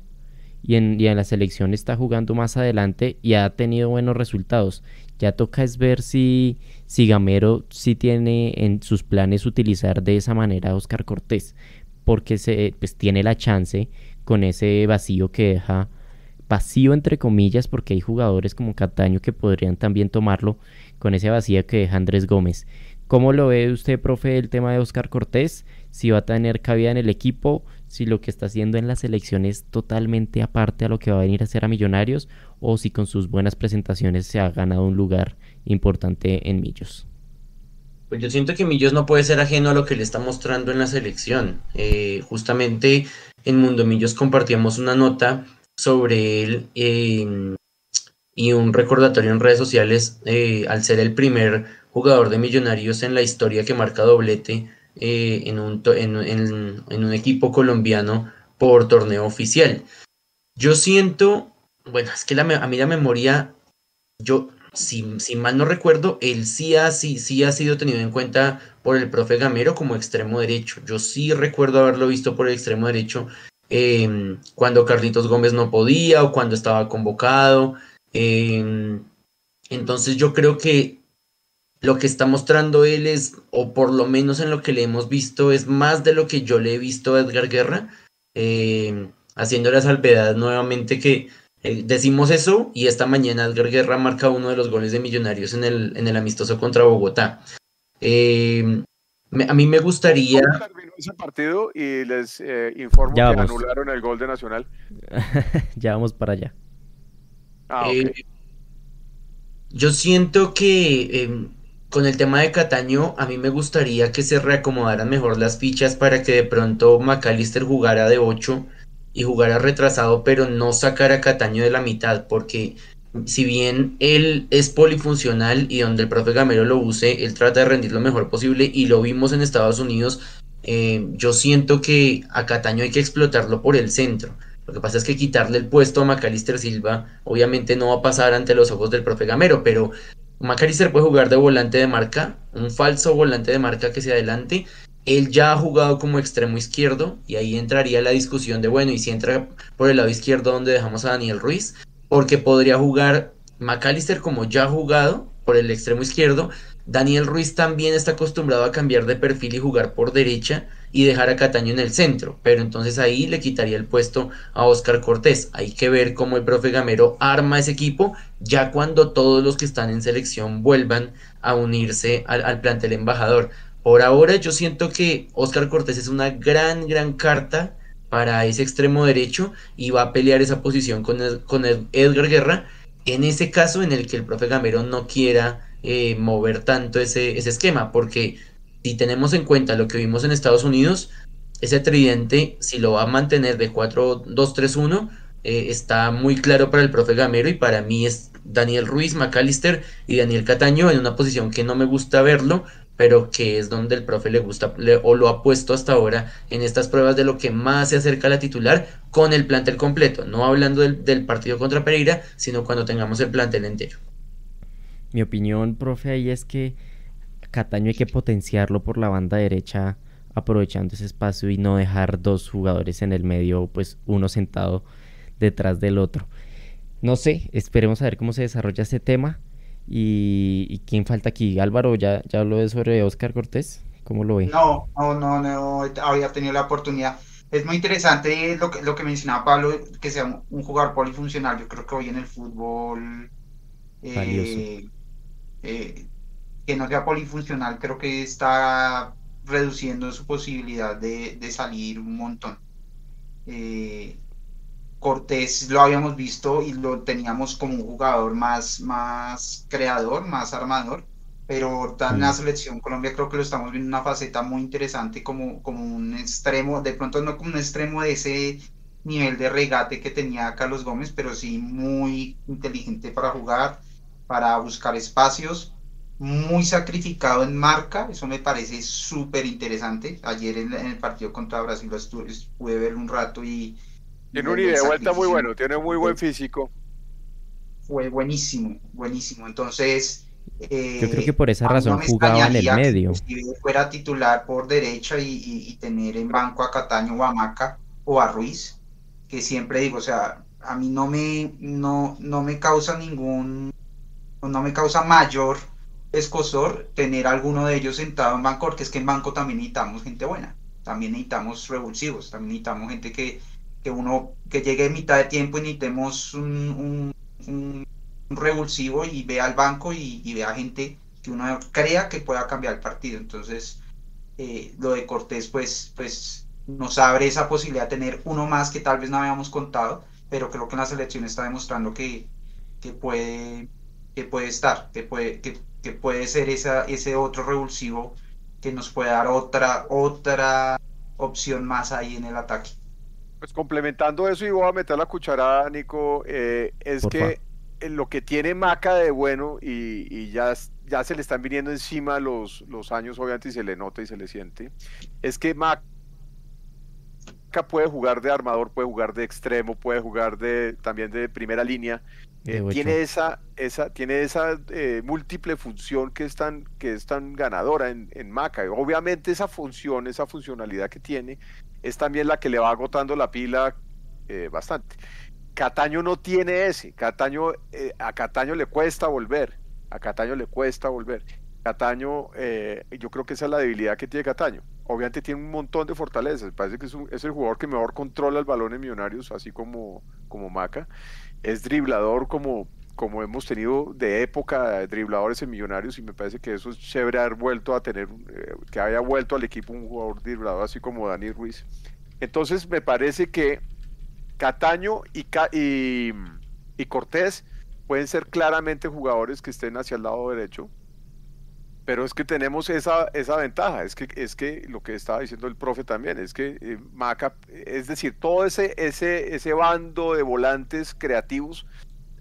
Y en, la selección está jugando más adelante y ha tenido buenos resultados. Ya toca es ver si, si Gamero si tiene en sus planes utilizar de esa manera a Oscar Cortés, porque se, pues, tiene la chance con ese vacío que deja, vacío entre comillas, porque hay jugadores como Cataño que podrían también tomarlo con ese vacío que deja Andrés Gómez. ¿Cómo lo ve usted, profe, el tema de Oscar Cortés? Si va a tener cabida en el equipo, si lo que está haciendo en la selección es totalmente aparte a lo que va a venir a hacer a Millonarios, o si con sus buenas presentaciones se ha ganado un lugar importante en Millos. Pues yo siento que Millos no puede ser ajeno a lo que le está mostrando en la selección. Eh, justamente en Mundo Millos compartíamos una nota sobre él eh, y un recordatorio en redes sociales eh, al ser el primer jugador de Millonarios en la historia que marca doblete eh, en, un, en, un equipo colombiano por torneo oficial. Yo siento, bueno, es que la, a mí la memoria, yo, si, si, mal no recuerdo, él sí ha, sí, sí ha sido tenido en cuenta por el profe Gamero como extremo derecho. Yo sí recuerdo haberlo visto por el extremo derecho em, cuando Carlitos Gómez no podía o cuando estaba convocado. Em, entonces yo creo que lo que está mostrando él es, o por lo menos en lo que le hemos visto, es más de lo que yo le he visto a Edgar Guerra, eh, haciendo la salvedad nuevamente que eh, decimos eso y esta mañana Edgar Guerra marca uno de los goles de Millonarios en el, en el amistoso contra Bogotá. Eh, a mí me gustaría... terminó ese partido y les informo que anularon el gol de Nacional. ya vamos para allá. Ah, yo siento que con el tema de Cataño, a mí me gustaría que se reacomodaran mejor las fichas para que de pronto McAllister jugara de 8 y jugara retrasado, pero no sacara a Cataño de la mitad, porque si bien él es polifuncional y donde el profe Gamero lo use, él trata de rendir lo mejor posible y lo vimos en Estados Unidos, eh, yo siento que a Cataño hay que explotarlo por el centro. Lo que pasa es que quitarle el puesto a Macalister Silva obviamente no va a pasar ante los ojos del profe Gamero, pero Macalister puede jugar de volante de marca, un falso volante de marca que se adelante. Él ya ha jugado como extremo izquierdo y ahí entraría la discusión de, bueno, y si entra por el lado izquierdo donde dejamos a Daniel Ruiz, porque podría jugar McAllister como ya ha jugado por el extremo izquierdo. Daniel Ruiz también está acostumbrado a cambiar de perfil y jugar por derecha y dejar a Cataño en el centro, pero entonces ahí le quitaría el puesto a Oscar Cortés. Hay que ver cómo el profe Gamero arma ese equipo ya cuando todos los que están en selección vuelvan a unirse al, plantel embajador. Por ahora yo siento que Oscar Cortés es una gran, gran carta para ese extremo derecho y va a pelear esa posición con, con Edgar Guerra en ese caso en el que el profe Gamero no quiera eh, mover tanto ese, ese esquema, porque si tenemos en cuenta lo que vimos en Estados Unidos, ese tridente, si lo va a mantener de 4-2-3-1, eh, está muy claro para el profe Gamero y para mí es Daniel Ruiz, McAllister y Daniel Cataño en una posición que no me gusta verlo, pero que es donde el profe le gusta o lo ha puesto hasta ahora en estas pruebas de lo que más se acerca a la titular con el plantel completo, no hablando del, del partido contra Pereira, sino cuando tengamos el plantel entero. Mi opinión, profe, ahí es que Cataño hay que potenciarlo por la banda derecha aprovechando ese espacio y no dejar dos jugadores en el medio, pues uno sentado detrás del otro. No sé, esperemos a ver cómo se desarrolla ese tema. ¿Y, quién falta aquí? Álvaro, ¿ya, ya habló de sobre Oscar Cortés? ¿Cómo lo ve? No, no, no, no había tenido la oportunidad. Es muy interesante lo que, lo que mencionaba Pablo, que sea un jugador polifuncional. Yo creo que hoy en el fútbol eh, eh, que no sea polifuncional, creo que está reduciendo su posibilidad de, salir un montón. Eh, Cortés lo habíamos visto y lo teníamos como un jugador más, más creador, más armador. pero en la selección Colombia creo que lo estamos viendo una faceta muy interesante como, como un extremo, de pronto no como un extremo de ese nivel de regate que tenía Carlos Gómez, pero sí muy inteligente para jugar, para buscar espacios, muy sacrificado en marca, eso me parece súper interesante. Ayer en, el partido contra Brasil lo pude ver un rato y... Tiene un ida de vuelta muy bueno, tiene muy buen físico. Fue buenísimo, buenísimo. Entonces, eh, Yo creo que por esa razón jugaba en el medio. Si fuera titular por derecha y, tener en banco a Cataño o a Maca o a Ruiz, que siempre digo, o sea, a mí no me, no, no me causa ningún, no me causa mayor escosor tener alguno de ellos sentado en banco, porque es que en banco también necesitamos gente buena, también necesitamos revulsivos, también necesitamos gente que, que uno, que llegue en mitad de tiempo y necesitemos un revulsivo y vea al banco y, vea gente que uno crea que pueda cambiar el partido. Entonces, eh, lo de Cortés, pues, pues nos abre esa posibilidad de tener uno más que tal vez no habíamos contado, pero creo que en la selección está demostrando que, que puede, que puede estar, que puede, que, que puede ser esa, ese otro revulsivo que nos puede dar otra, otra opción más ahí en el ataque. Pues complementando eso y voy a meter la cucharada, Nico, eh, es que lo que tiene Maca de bueno y, ya, ya se le están viniendo encima los, los años, obviamente, y se le nota y se le siente, es que Maca puede jugar de armador, puede jugar de extremo, puede jugar de también de primera línea. Eh, tiene esa, esa, tiene esa eh, múltiple función que es tan, que es tan ganadora en, en Maca. Obviamente esa función, esa funcionalidad que tiene, es también la que le va agotando la pila eh, bastante. Cataño no tiene ese. Cataño, a Cataño le cuesta volver. A Cataño le cuesta volver. Cataño, yo creo que esa es la debilidad que tiene Cataño. Obviamente tiene un montón de fortalezas. Parece que es, el jugador que mejor controla el balón en Millonarios, así como, como Maca. Es driblador como, como hemos tenido de época dribladores en Millonarios y me parece que eso es chévere haber vuelto a tener, eh, que haya vuelto al equipo un jugador driblador así como Dani Ruiz. Entonces me parece que Cataño y, y, Cortés pueden ser claramente jugadores que estén hacia el lado derecho, pero es que tenemos esa, esa ventaja, es que, es que lo que estaba diciendo el profe también, es que eh, Maca, es decir, todo ese, ese, ese bando de volantes creativos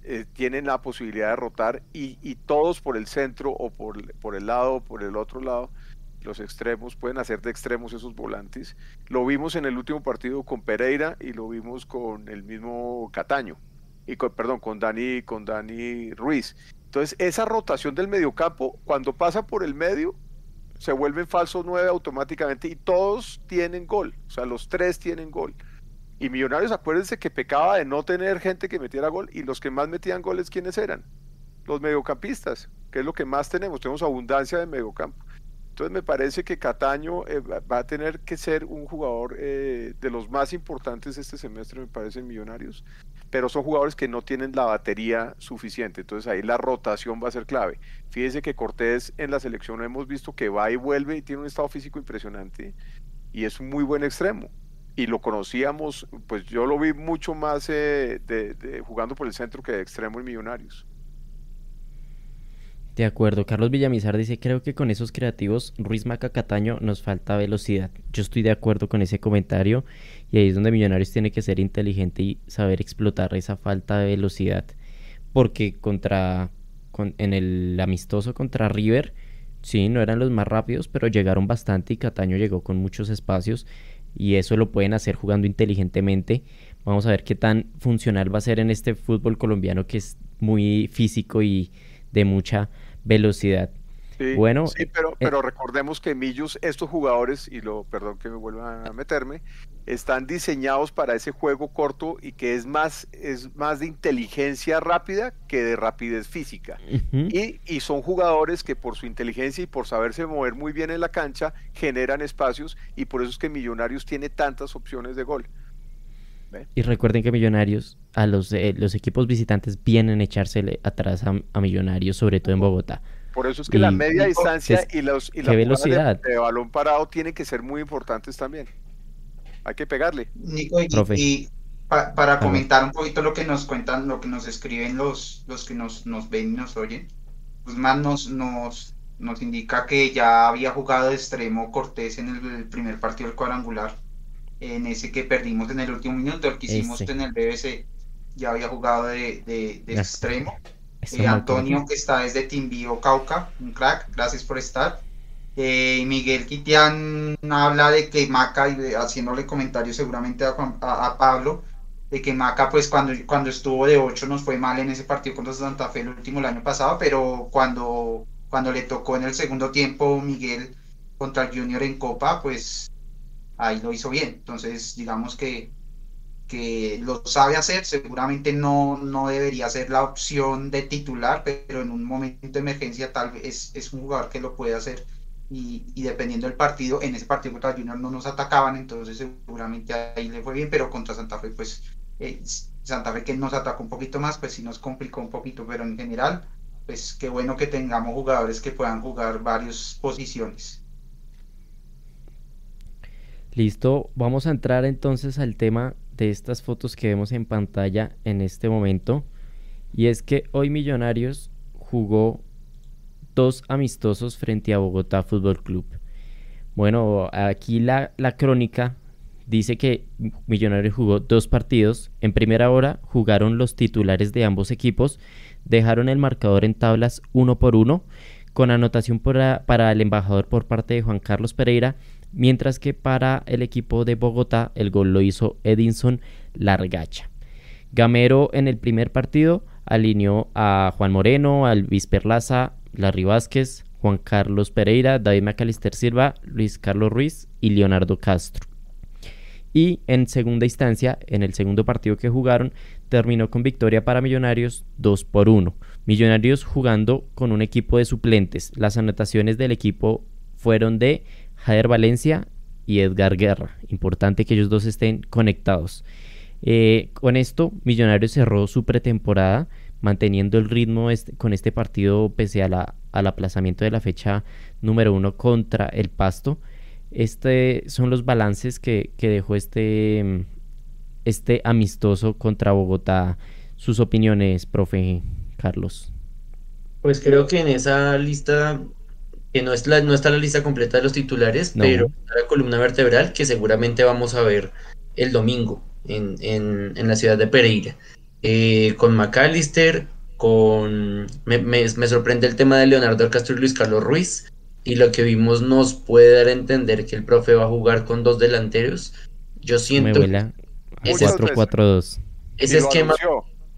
eh, tienen la posibilidad de rotar y, todos por el centro o por, por el lado o por el otro lado los extremos, pueden hacer de extremos esos volantes. Lo vimos en el último partido con Pereira y lo vimos con el mismo Cataño, y con, perdón, con Dani, con Dani Ruiz. Entonces, esa rotación del mediocampo, cuando pasa por el medio, se vuelven falsos nueve automáticamente y todos tienen gol, o sea, los tres tienen gol. Y Millonarios, acuérdense que pecaba de no tener gente que metiera gol y los que más metían goles, ¿quiénes eran? Los mediocampistas, que es lo que más tenemos, tenemos abundancia de mediocampo. Entonces me parece que Cataño eh, va a tener que ser un jugador eh, de los más importantes este semestre, me parece, Millonarios, pero son jugadores que no tienen la batería suficiente, entonces ahí la rotación va a ser clave. Fíjese que Cortés en la selección hemos visto que va y vuelve y tiene un estado físico impresionante y es un muy buen extremo. Y lo conocíamos, pues yo lo vi mucho más eh, jugando por el centro que de extremo en Millonarios. De acuerdo, Carlos Villamizar dice, creo que con esos creativos Ruiz Maca Cataño nos falta velocidad. Yo estoy de acuerdo con ese comentario y ahí es donde Millonarios tiene que ser inteligente y saber explotar esa falta de velocidad. Porque contra, en el amistoso contra River, sí, no eran los más rápidos, pero llegaron bastante y Cataño llegó con muchos espacios y eso lo pueden hacer jugando inteligentemente. Vamos a ver qué tan funcional va a ser en este fútbol colombiano que es muy físico y de mucha velocidad. bueno, sí, pero, eh, pero recordemos que Millos, estos jugadores, y lo, perdón que me vuelvan a meterme, están diseñados para ese juego corto y que es más, es más de inteligencia rápida que de rapidez física. y, y, son jugadores que por su inteligencia y por saberse mover muy bien en la cancha generan espacios y por eso es que Millonarios tiene tantas opciones de gol. Y recuerden que Millonarios, a los, eh, los equipos visitantes vienen a echarse atrás a, Millonarios, sobre todo en Bogotá. Por eso es que la media distancia y, los, y la velocidad de, balón parado tienen que ser muy importantes también. Hay que pegarle. Nico, y, para comentar un poquito lo que nos cuentan, lo que nos escriben los, los que nos, nos ven y nos oyen, pues más nos, nos, nos indica que ya había jugado de extremo Cortés en el, primer partido del cuadrangular, en ese que perdimos en el último minuto, el que hicimos en el BBC, ya había jugado de, de, extremo. Eh, Antonio, que está desde Timbío, Cauca, un crack, gracias por estar. Eh, Miguel Quitián habla de que Maca, y haciéndole comentarios seguramente a, a, Pablo, de que Maca, pues cuando, cuando estuvo de 8 nos fue mal en ese partido contra Santa Fe el último año pasado, pero cuando, cuando le tocó en el segundo tiempo Miguel contra el Junior en Copa, pues ahí lo hizo bien. Entonces, digamos que que lo sabe hacer, seguramente no, no debería ser la opción de titular, pero en un momento de emergencia tal vez es, un jugador que lo puede hacer y, dependiendo del partido, en ese partido contra Junior no nos atacaban, entonces seguramente ahí le fue bien, pero contra Santa Fe pues eh, Santa Fe que nos atacó un poquito más, pues sí nos complicó un poquito, pero en general pues qué bueno que tengamos jugadores que puedan jugar varias posiciones. Listo, vamos a entrar entonces al tema de estas fotos que vemos en pantalla en este momento. Y es que hoy Millonarios jugó dos amistosos frente a Bogotá Fútbol Club. Bueno, aquí la, la crónica dice que Millonarios jugó dos partidos. En primera hora jugaron los titulares de ambos equipos, dejaron el marcador en tablas uno por uno, con anotación para, para el embajador por parte de Juan Carlos Pereira mientras que para el equipo de Bogotá el gol lo hizo Edinson Largacha. Gamero en el primer partido alineó a Juan Moreno, a Luis Perlaza, Larry Vázquez, Juan Carlos Pereira, David Macalister Silva, Luis Carlos Ruiz y Leonardo Castro. Y en segunda instancia, en el segundo partido que jugaron, terminó con victoria para Millonarios 2 por 1. Millonarios jugando con un equipo de suplentes. Las anotaciones del equipo fueron de Jader Valencia y Edgar Guerra. Importante que ellos dos estén conectados. Eh, con esto, Millonarios cerró su pretemporada manteniendo el ritmo este, con este partido pese a la, al aplazamiento de la fecha número uno contra el Pasto. Este son los balances que, que dejó este, este amistoso contra Bogotá. Sus opiniones, profe Carlos. Pues creo que en esa lista que no, es la, no está la lista completa de los titulares, pero la columna vertebral que seguramente vamos a ver el domingo en, en, la ciudad de Pereira. Eh, con McAllister, con... Me, me, sorprende el tema de Leonardo Castro y Luis Carlos Ruiz, y lo que vimos nos puede dar a entender que el profe va a jugar con dos delanteros. Yo siento... Me 4-4-2. Ese esquema,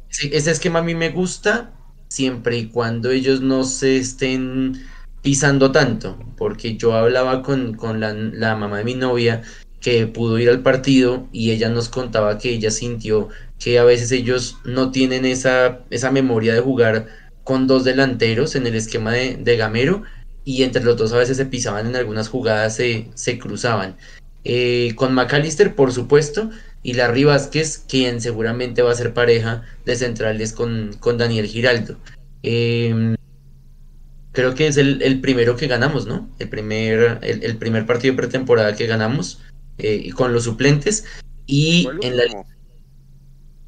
ese esquema a mí me gusta siempre y cuando ellos no se estén pisando tanto, porque yo hablaba con, con la, la, mamá de mi novia que pudo ir al partido y ella nos contaba que ella sintió que a veces ellos no tienen esa, esa memoria de jugar con dos delanteros en el esquema de, de Gamero y entre los dos a veces se pisaban en algunas jugadas, se, se cruzaban. Eh, con McAllister, por supuesto, y Larry Vázquez, quien seguramente va a ser pareja de centrales con, con Daniel Giraldo. Eh, creo que es el, primero que ganamos, ¿no? El primer, el, primer partido de pretemporada que ganamos eh, con los suplentes. Y en la.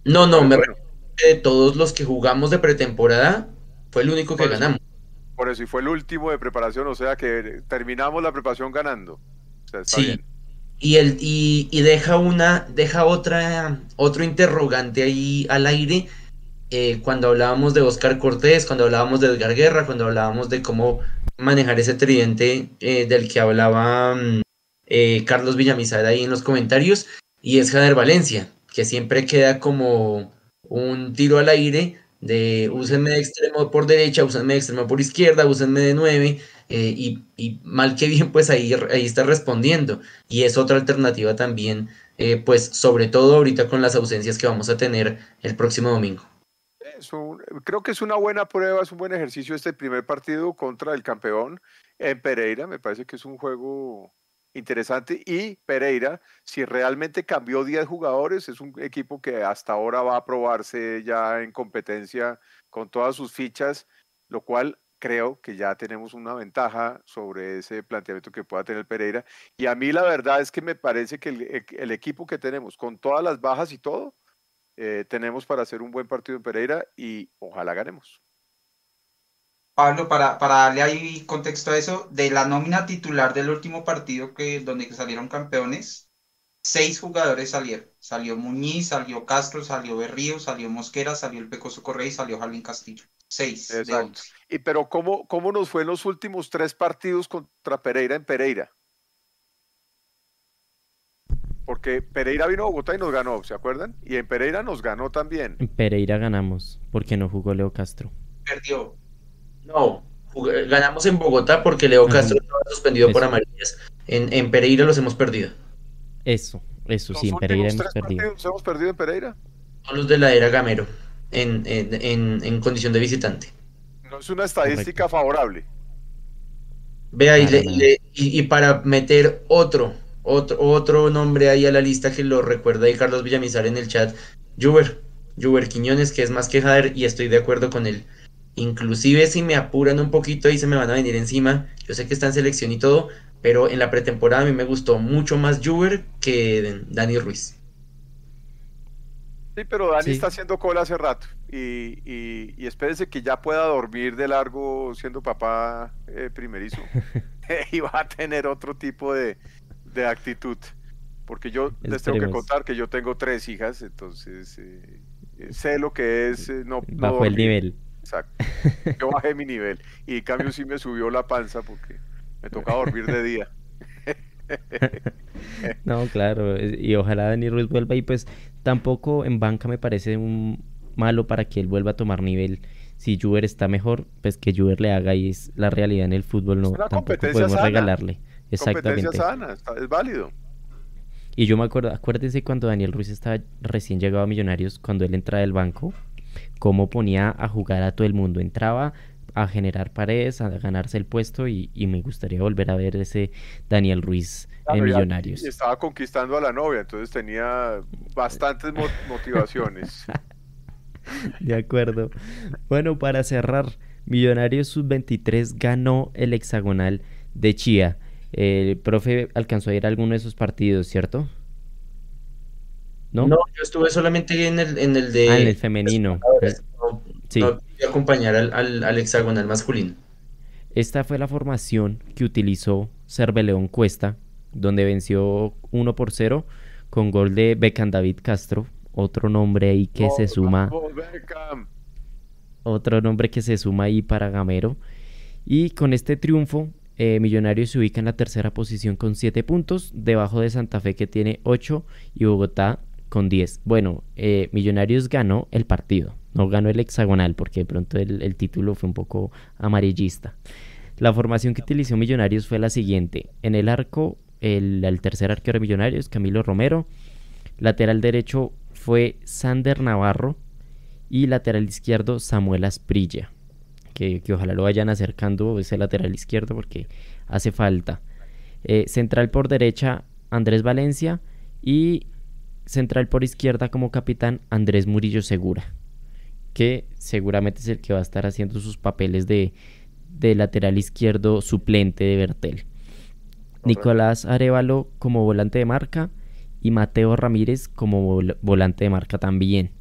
No, no, me refiero de todos los que jugamos de pretemporada, fue el único que ganamos. Por eso, y fue el último de preparación, o sea que terminamos la preparación ganando. sí. Y, el, y, y deja una, deja otra, otro interrogante ahí al aire eh, cuando hablábamos de Oscar Cortés, cuando hablábamos de Edgar Guerra, cuando hablábamos de cómo manejar ese tridente eh, del que hablaba mm, eh, Carlos Villamizar ahí en los comentarios, y es Jader Valencia, que siempre queda como un tiro al aire de úsenme de extremo por derecha, úsenme de extremo por izquierda, úsenme de nueve, y, y, mal que bien, pues ahí, ahí está respondiendo. Y es otra alternativa también, pues sobre todo ahorita con las ausencias que vamos a tener el próximo domingo creo que es una buena prueba, es un buen ejercicio este primer partido contra el campeón en Pereira. Me parece que es un juego interesante. Y Pereira, si realmente cambió 10 jugadores, es un equipo que hasta ahora va a probarse ya en competencia con todas sus fichas, lo cual creo que ya tenemos una ventaja sobre ese planteamiento que pueda tener Pereira. Y a mí la verdad es que me parece que el, el equipo que tenemos, con todas las bajas y todo, eh, tenemos para hacer un buen partido en Pereira y ojalá ganemos. Pablo, para, para darle ahí contexto a eso, de la nómina titular del último partido que, donde salieron campeones, seis jugadores salieron. Salió Muñiz, salió Castro, salió Berrío, salió Mosquera, salió el Pecoso Correa y salió Jalvin Castillo. Seis Exacto. Y pero ¿cómo, ¿cómo nos fue en los últimos tres partidos contra Pereira en Pereira? Porque Pereira vino a Bogotá y nos ganó, ¿se acuerdan? Y en Pereira nos ganó también. En Pereira ganamos porque no jugó Leo Castro. Perdió. No, ganamos en Bogotá porque Leo. Castro estaba suspendido por amarillas. En, en Pereira los hemos perdido. Eso, eso Los sí, en Pereira hemos perdido. partidos hemos perdido en Pereira. Son los de la era Gamero, en, en, en, en condición de visitante. No es una estadística favorable. Vea, y, le- y, y para meter otro, otro, otro nombre ahí a la lista que lo recuerda ahí Carlos Villamizar en el chat, Juber, Juber Quiñones, que es más que Jader, y estoy de acuerdo con él. Inclusive si me apuran un poquito y se me van a venir encima, yo sé que está en selección y todo, pero en la pretemporada a mí me gustó mucho más Juber que Dani Ruiz. Sí, pero Dani Sí. está haciendo cola hace rato. Y, y, y espérense que ya pueda dormir de largo siendo papá eh, primerizo. y va a tener otro tipo de, de actitud. Porque yo les tengo que contar que yo tengo tres hijas, entonces eh, eh, sé lo que es eh, no, no Bajo el nivel. Exacto. Yo bajé mi nivel. Y en cambio sí me subió la panza porque me toca dormir de día. No, claro, y ojalá Dani Ruiz vuelva y pues tampoco en banca me parece un malo para que él vuelva a tomar nivel. Si Juber está mejor, pues que Juber le haga y es la realidad en el fútbol, no, una tampoco competencia podemos sana. regalarle. Competencia Exactamente. sana, está- es válido. Y yo me acuerdo, acuérdense cuando Daniel Ruiz estaba recién llegado a Millonarios, cuando él entraba del banco, cómo ponía a jugar a todo el mundo. Entraba a generar paredes, a ganarse el puesto y, y me gustaría volver a ver ese Daniel Ruiz en Claro, y- Millonarios. Estaba conquistando a la novia, entonces tenía bastantes mo- motivaciones. De acuerdo. Bueno, para cerrar, Millonarios Sub-23 ganó el hexagonal de Chía. El profe alcanzó a ir a alguno de esos partidos, ¿cierto? ¿No? No, yo estuve solamente en el, en el de... Ah, en el femenino. No, Sí. no pude acompañar al, al, al hexagonal masculino. Esta fue la formación que utilizó Cerveleón Cuesta, donde venció 1 por 0 con gol de Beckham David Castro, otro nombre ahí que se suma, vamos, Beckham. otro nombre que se suma ahí para Gamero. Y con este triunfo, eh, Millonarios se ubica en la tercera posición con 7 puntos, debajo de Santa Fe que tiene 8 y Bogotá con 10. Bueno, eh, Millonarios ganó el partido, no ganó el hexagonal porque de pronto el, título fue un poco amarillista. La formación que utilizó Millonarios fue la siguiente. En el arco, el, tercer arquero de Millonarios, Camilo Romero. Lateral derecho fue Sander Navarro. Y lateral izquierdo, Samuel Asprilla. Que, que ojalá lo vayan acercando ese lateral izquierdo porque hace falta. Eh, central por derecha, Andrés Valencia. Y central por izquierda como capitán, Andrés Murillo Segura. Que seguramente es el que va a estar haciendo sus papeles de, de lateral izquierdo suplente de Bertel. Nicolás Arevalo como volante de marca y Mateo Ramírez como vol- volante de marca también.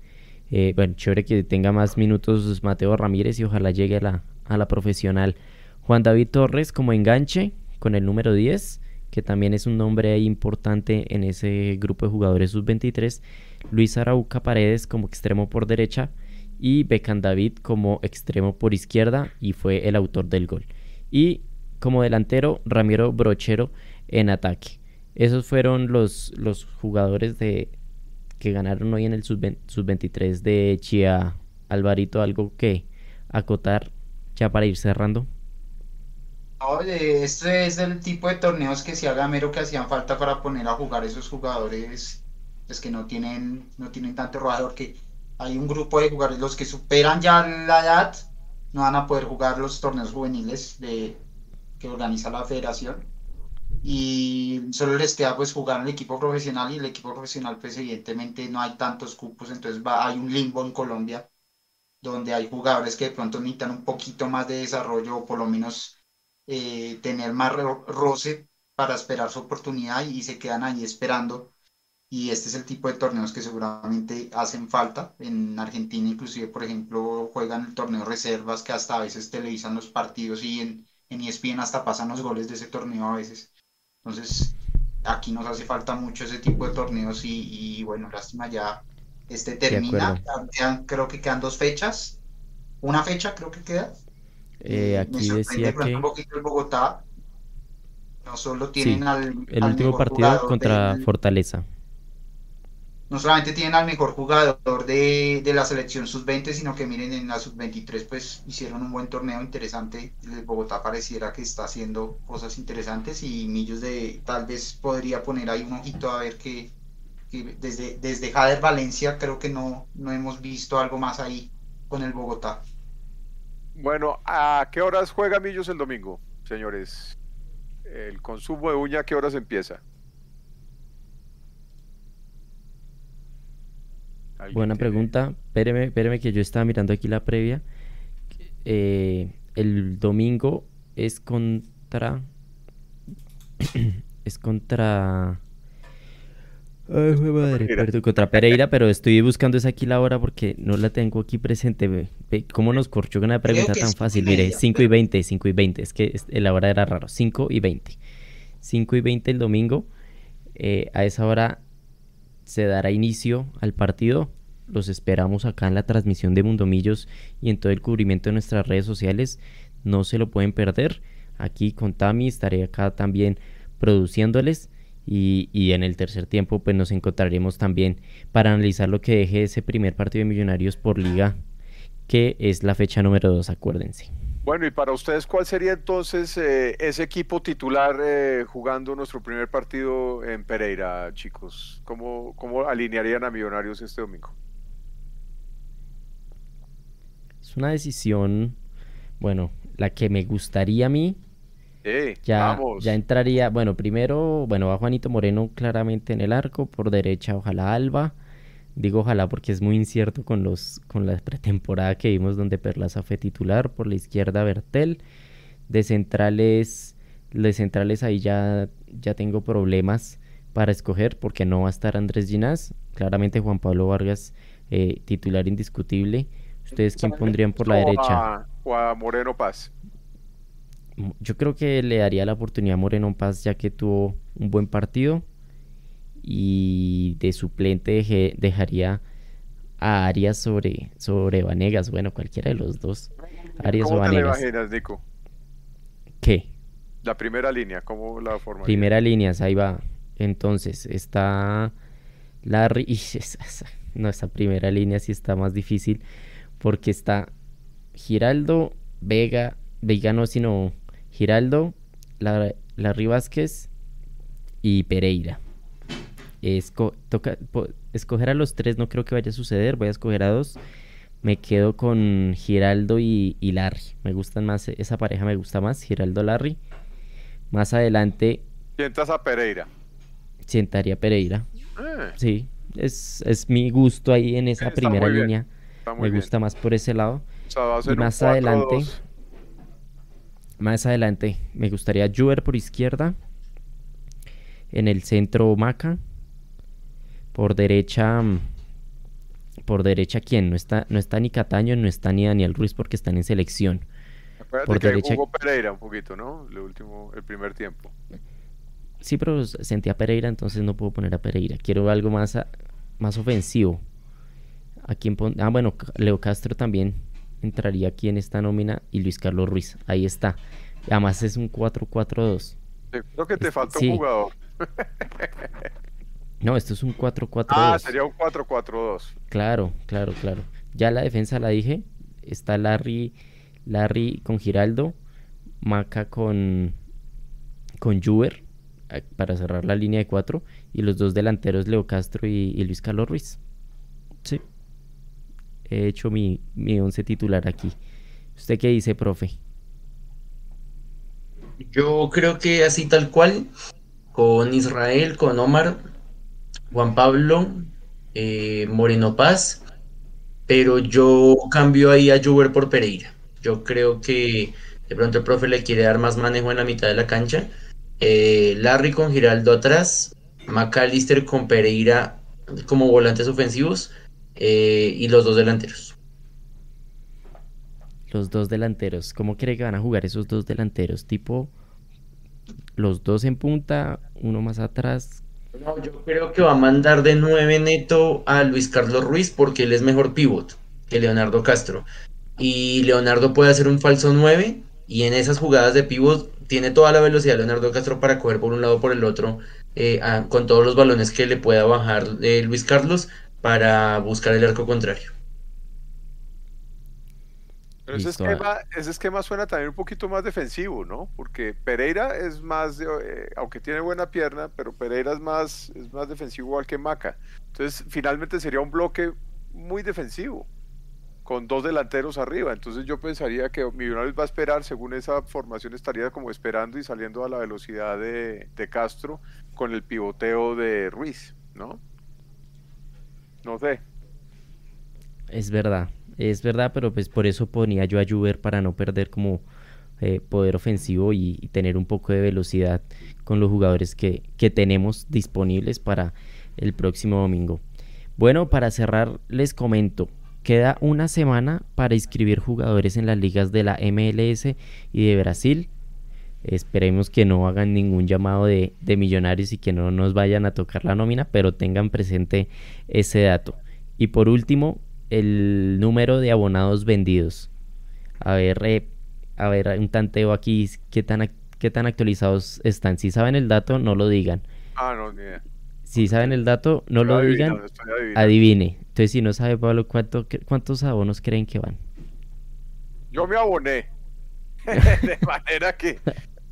Eh, bueno, chévere que tenga más minutos Mateo Ramírez y ojalá llegue a la, a la profesional. Juan David Torres como enganche con el número 10, que también es un nombre importante en ese grupo de jugadores sub-23. Luis Arauca Paredes como extremo por derecha y Beckham David como extremo por izquierda y fue el autor del gol. Y como delantero, Ramiro Brochero en ataque. Esos fueron los, los jugadores de, que ganaron hoy en el sub-23 de Chía. Alvarito, algo que acotar ya para ir cerrando. No, eh, este es el tipo de torneos que se haga mero que hacían falta para poner a jugar esos jugadores pues, que no tienen, no tienen tanto rodador, que hay un grupo de jugadores, los que superan ya la edad, no van a poder jugar los torneos juveniles de, que organiza la federación. Y solo les queda pues jugar en el equipo profesional y el equipo profesional pues evidentemente no hay tantos cupos, entonces va, hay un limbo en Colombia donde hay jugadores que de pronto necesitan un poquito más de desarrollo o por lo menos eh, tener más ro- roce para esperar su oportunidad y se quedan ahí esperando. y este es el tipo de torneos que seguramente hacen falta. En Argentina inclusive, por ejemplo, juegan el torneo reservas que hasta a veces televisan los partidos y en, en ESPN hasta pasan los goles de ese torneo a veces. Entonces, aquí nos hace falta mucho ese tipo de torneos y, bueno, lástima ya este termina. creo que quedan dos fechas. Una fecha creo que queda. Eh, aquí decía que... un poquito el Bogotá. No solo tienen al, el último partido contra Fortaleza no solamente tienen al mejor jugador de, la selección sub-20, sino que miren en la sub-23 pues hicieron un buen torneo interesante. El Bogotá pareciera que está haciendo cosas interesantes y Millos de tal vez podría poner ahí un ojito a ver que, desde, desde Jader Valencia creo que no, no hemos visto algo más ahí con el Bogotá. Bueno, ¿a qué horas juega Millos el domingo, señores? El consumo de uña, ¿a qué horas empieza? Buena pregunta. Espéreme, que yo estaba mirando aquí la previa. Eh, el domingo es contra. es contra. Ay, madre, contra Pereira, pero estoy buscando esa aquí la hora porque no la tengo aquí presente. ¿Cómo nos corchó una pregunta tan fácil? Mire, 5 y 20, 5 y 20. Es que la hora era raro. 5 y 20. 5 y 20 el domingo. Eh, a esa hora se dará inicio al partido. Los esperamos acá en la transmisión de Mundomillos y en todo el cubrimiento de nuestras redes sociales. No se lo pueden perder. Aquí con Tami estaré acá también produciéndoles. Y, y, en el tercer tiempo pues nos encontraremos también para analizar lo que deje ese primer partido de Millonarios por liga, que es la fecha número 2, acuérdense. Bueno, y para ustedes, ¿cuál sería entonces eh, ese equipo titular eh, jugando nuestro primer partido en Pereira, chicos? ¿Cómo, ¿Cómo alinearían a Millonarios este domingo? Es una decisión, bueno, la que me gustaría a mí. Ya, ya entraría, bueno, primero, bueno, va Juanito Moreno claramente en el arco, por derecha ojalá Alba, Digo ojalá porque es muy incierto con los con la pretemporada que vimos donde Perlaza fue titular, por la izquierda Bertel, de centrales de centrales ahí ya ya tengo problemas para escoger porque no va a estar Andrés Ginás, claramente Juan Pablo Vargas eh, titular indiscutible. ¿Ustedes quién pondrían por la derecha? O a Moreno Paz. Yo creo que le daría la oportunidad a Moreno Paz ya que tuvo un buen partido y de suplente dejaría a Arias sobre, sobre Vanegas, bueno, cualquiera de los dos. Arias ¿Cómo o Vanegas. Te imaginas, Nico? ¿Qué? La primera línea, ¿cómo la forma? Primera línea, ahí va. Entonces, está Larry. No, esa primera línea sí está más difícil. Porque está Giraldo, Vega, Vega no, sino Giraldo, Larry Vázquez y Pereira toca, escoger a los tres no creo que vaya a suceder, voy a escoger a dos. Me quedo con Giraldo y, Larry. Me gustan más, esa pareja me gusta más, Giraldo Larry. Más adelante. Sientas a Pereira. Sientaría Pereira. Eh. Sí, es, mi gusto ahí en esa primera línea. Me gusta más por ese lado. y más adelante. Más adelante me gustaría Juber por izquierda. En el centro Maca por derecha, mm, por derecha, ¿quién? No está, no está ni Cataño, no está ni Daniel Ruiz porque están en selección. por que derecha... jugó Pereira un poquito, ¿no? El último, el primer tiempo. Sí, pero sentía Pereira, entonces no puedo poner a Pereira. Quiero algo más, más ofensivo. ¿A quién Ah, bueno, Leo Castro también entraría aquí en esta nómina y Luis Carlos Ruiz. Ahí está. Además es un 4-4-2. Creo que te falta un jugador. No, esto es un 4-4-2. Ah, sería un 4-4-2. Claro, claro, claro. Ya la defensa la dije. Está Larry, Larry con Giraldo, Maca con, con Juber eh, para cerrar la línea de 4 y los dos delanteros Leo Castro y, Luis Carlos Ruiz. Sí. He hecho mi, mi once titular aquí. ¿Usted qué dice, profe? Yo creo que así tal cual, con Israel, con Omar, Juan Pablo, eh, Moreno Paz, pero yo cambio ahí a Juber por Pereira. Yo creo que de pronto el profe le quiere dar más manejo en la mitad de la cancha. Eh, Larry con Giraldo atrás, McAllister con Pereira como volantes ofensivos eh, y los dos delanteros. Los dos delanteros, ¿cómo cree que van a jugar esos dos delanteros? Tipo, los dos en punta, uno más atrás. No, yo creo que va a mandar de nueve neto a Luis Carlos Ruiz porque él es mejor pivot que Leonardo Castro. Y Leonardo puede hacer un falso 9 y en esas jugadas de pivot tiene toda la velocidad Leonardo Castro para coger por un lado o por el otro eh, con todos los balones que le pueda bajar eh, Luis Carlos para buscar el arco contrario. Pero ese esquema, ese esquema, suena también un poquito más defensivo, ¿no? Porque Pereira es más, eh, aunque tiene buena pierna, pero Pereira es más, es más defensivo igual que Maca. Entonces, finalmente sería un bloque muy defensivo con dos delanteros arriba. Entonces yo pensaría que Millonarios va a esperar, según esa formación estaría como esperando y saliendo a la velocidad de, Castro con el pivoteo de Ruiz, ¿no? No sé. Es verdad, es verdad, pero pues por eso ponía yo a Juber para no perder como eh, poder ofensivo y, y, tener un poco de velocidad con los jugadores que, que tenemos disponibles para el próximo domingo. Bueno, para cerrar les comento, Queda una semana para inscribir jugadores en las ligas de la MLS y de Brasil. Esperemos que no hagan ningún llamado de, millonarios y que no nos vayan a tocar la nómina, pero tengan presente ese dato. Y por último, el número de abonados vendidos. A ver, eh, a ver, un tanteo aquí, ¿qué tan, qué tan actualizados están? Si saben el dato, no lo digan. Ah, no, ni Si saben el dato, no lo digan, adivine. Entonces, si no sabe, Pablo, ¿cuánto, ¿cuántos abonos creen que van? Yo me aboné. de manera que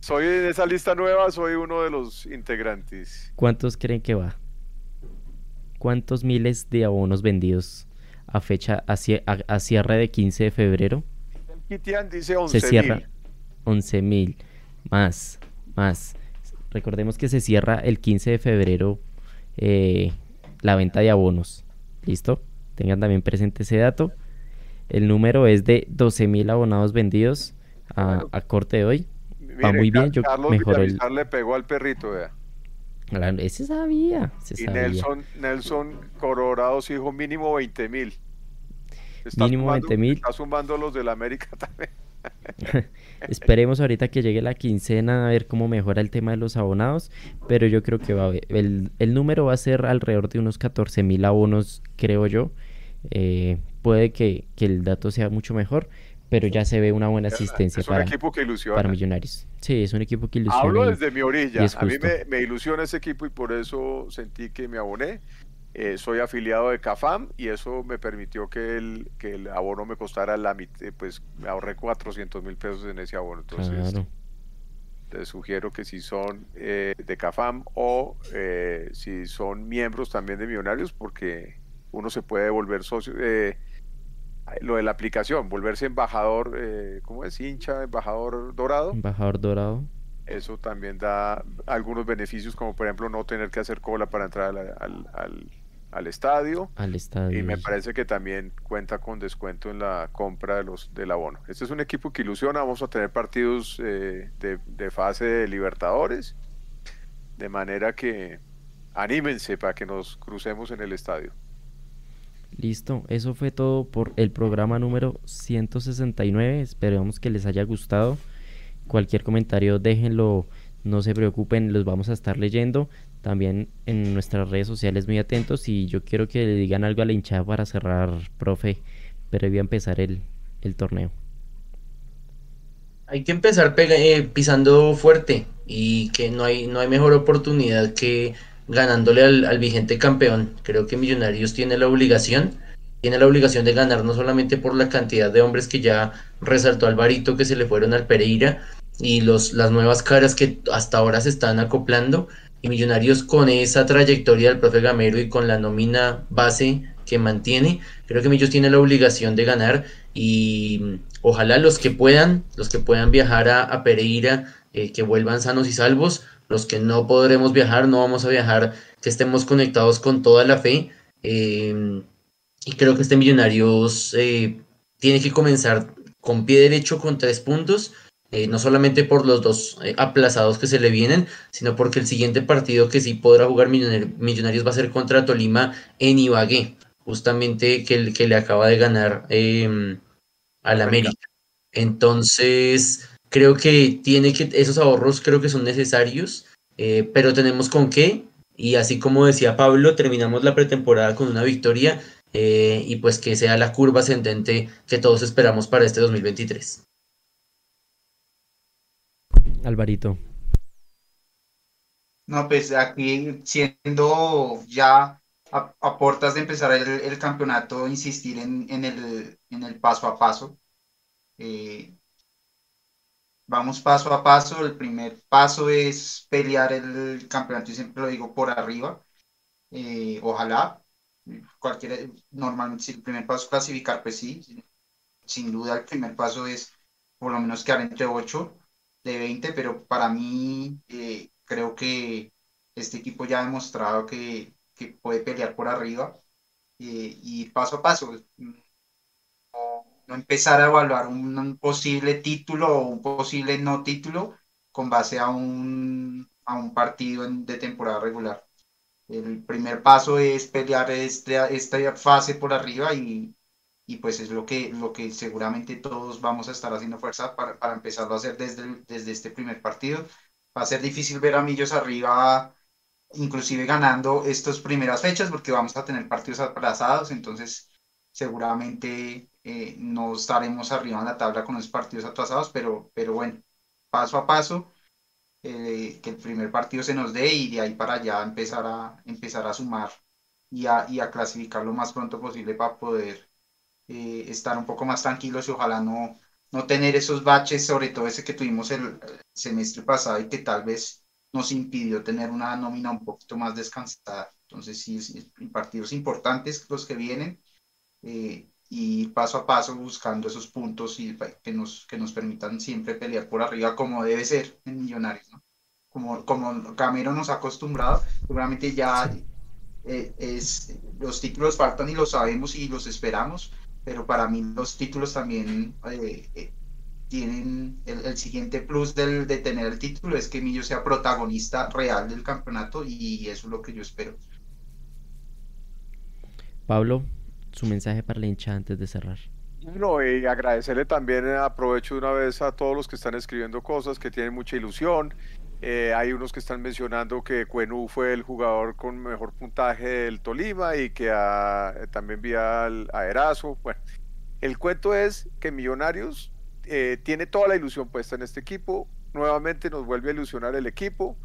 soy en esa lista nueva, soy uno de los integrantes. ¿Cuántos creen que va? ¿Cuántos miles de abonos vendidos a fecha, a, cierre de 15 de febrero? Kitian dice 11 Se cierra 11 mil. Más, más. Recordemos que se cierra el 15 de febrero eh, la venta de abonos. ¿Listo? Tengan también presente ese dato. El número es de 12.000 abonados vendidos a, corte de hoy. Va muy bien. Yo Carlos mejoré el... le pegó al perrito, vea. ese sabía. y Nelson, Nelson Colorados dijo mínimo 20 mil. Mínimo 20 mil. Está sumando los del América también. Esperemos ahorita que llegue la quincena a ver cómo mejora el tema de los abonados, pero yo creo que va a el, el número va a ser alrededor de unos 14 mil abonos, creo yo. Eh, puede que, el dato sea mucho mejor, pero ya se ve una buena asistencia para, para Millonarios. Sí, es un equipo que ilusiona. Hablo desde mi orilla. A mí me, me ilusiona ese equipo y por eso sentí que me aboné. Eh, soy afiliado de CAFAM y eso me permitió que el, que el abono me costara la mitad, pues me ahorré 400 mil pesos en ese abono. Entonces, te sugiero que si son eh, de CAFAM o eh, si son miembros también de Millonarios, porque uno se puede volver socio. Lo de la aplicación, volverse embajador, ¿cómo es? Hincha, embajador dorado. Embajador dorado. Eso también da algunos beneficios, como por ejemplo no tener que hacer cola para entrar al al estadio. Al estadio. Y me parece que también cuenta con descuento en la compra de los del abono. Este es un equipo que ilusiona. Vamos a tener partidos eh, de, fase de Libertadores. De manera que anímense para que nos crucemos en el estadio. Listo, eso fue todo por el programa número 169. Esperemos que les haya gustado. Cualquier comentario déjenlo, no se preocupen, los vamos a estar leyendo también en nuestras redes sociales muy atentos y yo quiero que le digan algo a la hinchada para cerrar, profe, pero voy a empezar el, torneo. Hay que empezar eh, pisando fuerte y que no hay, no hay mejor oportunidad que ganándole al, al, vigente campeón. Creo que Millonarios tiene la obligación, tiene la obligación de ganar no solamente por la cantidad de hombres que ya resaltó Alvarito que se le fueron al Pereira y los, las nuevas caras que hasta ahora se están acoplando, y Millonarios con esa trayectoria del profe Gamero y con la nómina base que mantiene, creo que Millos tiene la obligación de ganar y ojalá los que puedan, los que puedan viajar a, Pereira, eh, que vuelvan sanos y salvos, los que no podremos viajar, no vamos a viajar, que estemos conectados con toda la fe. Em, y creo que este Millonarios eh, tiene que comenzar con pie derecho con tres puntos eh, no solamente por los dos eh, aplazados que se le vienen, sino porque el siguiente partido que sí podrá jugar Millonarios va a ser contra Tolima en Ibagué, justamente que, que le acaba de ganar em, al América. Entonces, creo que tiene que, esos ahorros creo que son necesarios, eh, pero tenemos con qué, y así como decía Pablo, terminamos la pretemporada con una victoria y pues que sea la curva ascendente que todos esperamos para este 2023. Alvarito. No, pues aquí siendo ya a, puertas de empezar el, campeonato, insistir en, el, en, el, paso a paso. Eh, vamos paso a paso. El primer paso es pelear el campeonato, y siempre lo digo por arriba. Eh, ojalá, cualquiera, normalmente si el primer paso es clasificar, pues sí, sin duda el primer paso es por lo menos quedar entre 8 de 20, pero para mí eh, creo que este equipo ya ha demostrado que, puede pelear por arriba eh, y paso a paso. Empezar a evaluar un, posible título o un posible no título con base a un, a un partido de temporada regular. El primer paso es pelear este, esta fase por arriba y, y pues es lo que, lo que seguramente todos vamos a estar haciendo fuerza para, para empezarlo a hacer desde, desde este primer partido. Va a ser difícil ver a Millos arriba, inclusive ganando estas primeras fechas, porque vamos a tener partidos aplazados, entonces seguramente eh, no estaremos arriba en la tabla con los partidos atrasados, pero, pero bueno, paso a paso, eh, que el primer partido se nos dé y de ahí para allá empezar a, empezar a sumar y a, y a clasificar lo más pronto posible para poder eh, estar un poco más tranquilos y ojalá no, no tener esos baches, sobre todo ese que tuvimos el, semestre pasado y que tal vez nos impidió tener una nómina un poquito más descansada. Entonces, sí, partidos importantes los que vienen y paso a paso buscando esos puntos y que nos, que nos permitan siempre pelear por arriba como debe ser en Millonarios, ¿no? Como, como Camero nos ha acostumbrado, seguramente ya eh, es, los títulos faltan y lo sabemos y los esperamos, pero para mí los títulos también eh, eh, tienen el, siguiente plus del, de tener el título es que Millo sea protagonista real del campeonato y eso es lo que yo espero. Pablo, su mensaje para la hincha antes de cerrar. Bueno, y agradecerle también, aprovecho de una vez a todos los que están escribiendo cosas, que tienen mucha ilusión. Eh, hay unos que están mencionando que Cuenú fue el jugador con mejor puntaje del Tolima y que también vía a Erazo. Bueno, el cuento es que Millonarios eh, tiene toda la ilusión puesta en este equipo. Nuevamente nos vuelve a ilusionar el equipo.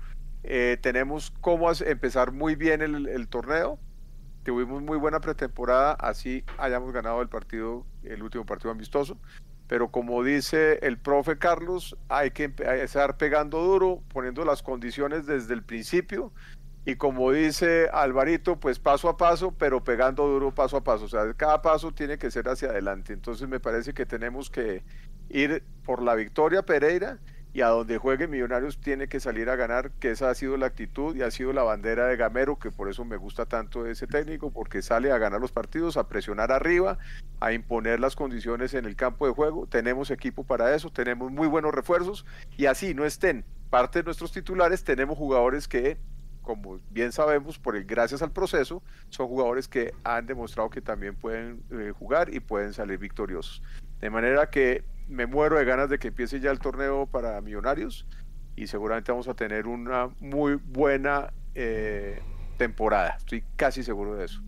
Eh, tenemos cómo empezar muy bien el, torneo. Tuvimos muy buena pretemporada, así hayamos ganado el partido, el último partido amistoso pero como dice el profe Carlos, hay que estar pegando duro, poniendo las condiciones desde el principio, y como dice Alvarito, pues paso a paso, pero pegando duro paso a paso, o sea, cada paso tiene que ser hacia adelante, entonces me parece que tenemos que ir por la victoria Pereira, y a donde juegue Millonarios tiene que salir a ganar, que esa ha sido la actitud y ha sido la bandera de Gamero, que por eso me gusta tanto ese técnico, porque sale a ganar los partidos, a presionar arriba, a imponer las condiciones en el campo de juego. Tenemos equipo para eso, tenemos muy buenos refuerzos y así no estén parte de nuestros titulares, tenemos jugadores que como bien sabemos, por el, gracias al proceso, son jugadores que han demostrado que también pueden eh, jugar y pueden salir victoriosos. De manera que me muero de ganas de que empiece ya el torneo para Millonarios y seguramente vamos a tener una muy buena eh, temporada. Estoy casi seguro de eso.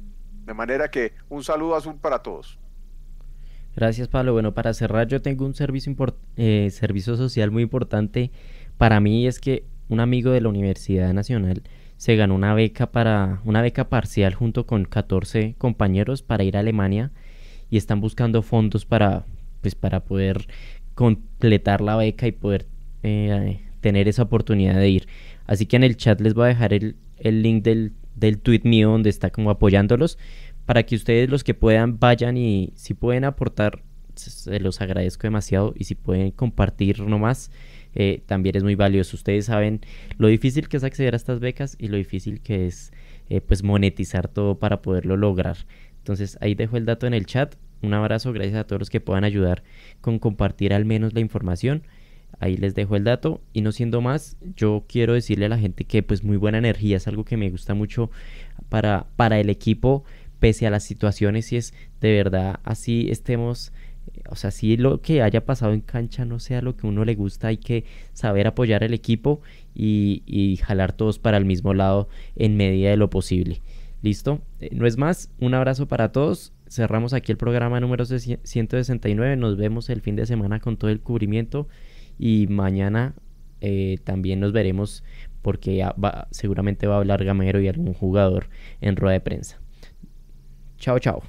De manera que un saludo azul para todos. Gracias Pablo. Bueno, para cerrar yo tengo un servicio, eh, servicio social muy importante para mí es que un amigo de la Universidad Nacional se ganó una beca para una beca parcial junto con 14 compañeros para ir a Alemania y están buscando fondos para pues para poder completar la beca y poder eh, tener esa oportunidad de ir. Así que en el chat les voy a dejar el, link del, del tweet mío donde está como apoyándolos para que ustedes los que puedan vayan y si pueden aportar, se los agradezco demasiado y si pueden compartir nomás, eh, también es muy valioso. Ustedes saben lo difícil que es acceder a estas becas y lo difícil que es eh, pues monetizar todo para poderlo lograr. Entonces ahí dejo el dato en el chat un abrazo, gracias a todos los que puedan ayudar con compartir al menos la información. Ahí les dejo el dato y no siendo más, yo quiero decirle a la gente que pues muy buena energía es algo que me gusta mucho para, para el equipo pese a las situaciones y es de verdad así estemos o sea, si lo que haya pasado en cancha no sea lo que uno le gusta, hay que saber apoyar al equipo y, y jalar todos para el mismo lado en medida de lo posible. ¿Listo? Eh, no es más, un abrazo para todos cerramos aquí el programa número 169. Nos vemos el fin de semana con todo el cubrimiento y mañana eh, también nos veremos porque ya va, seguramente va a hablar Gamero y algún jugador en rueda de prensa. Chao, chao.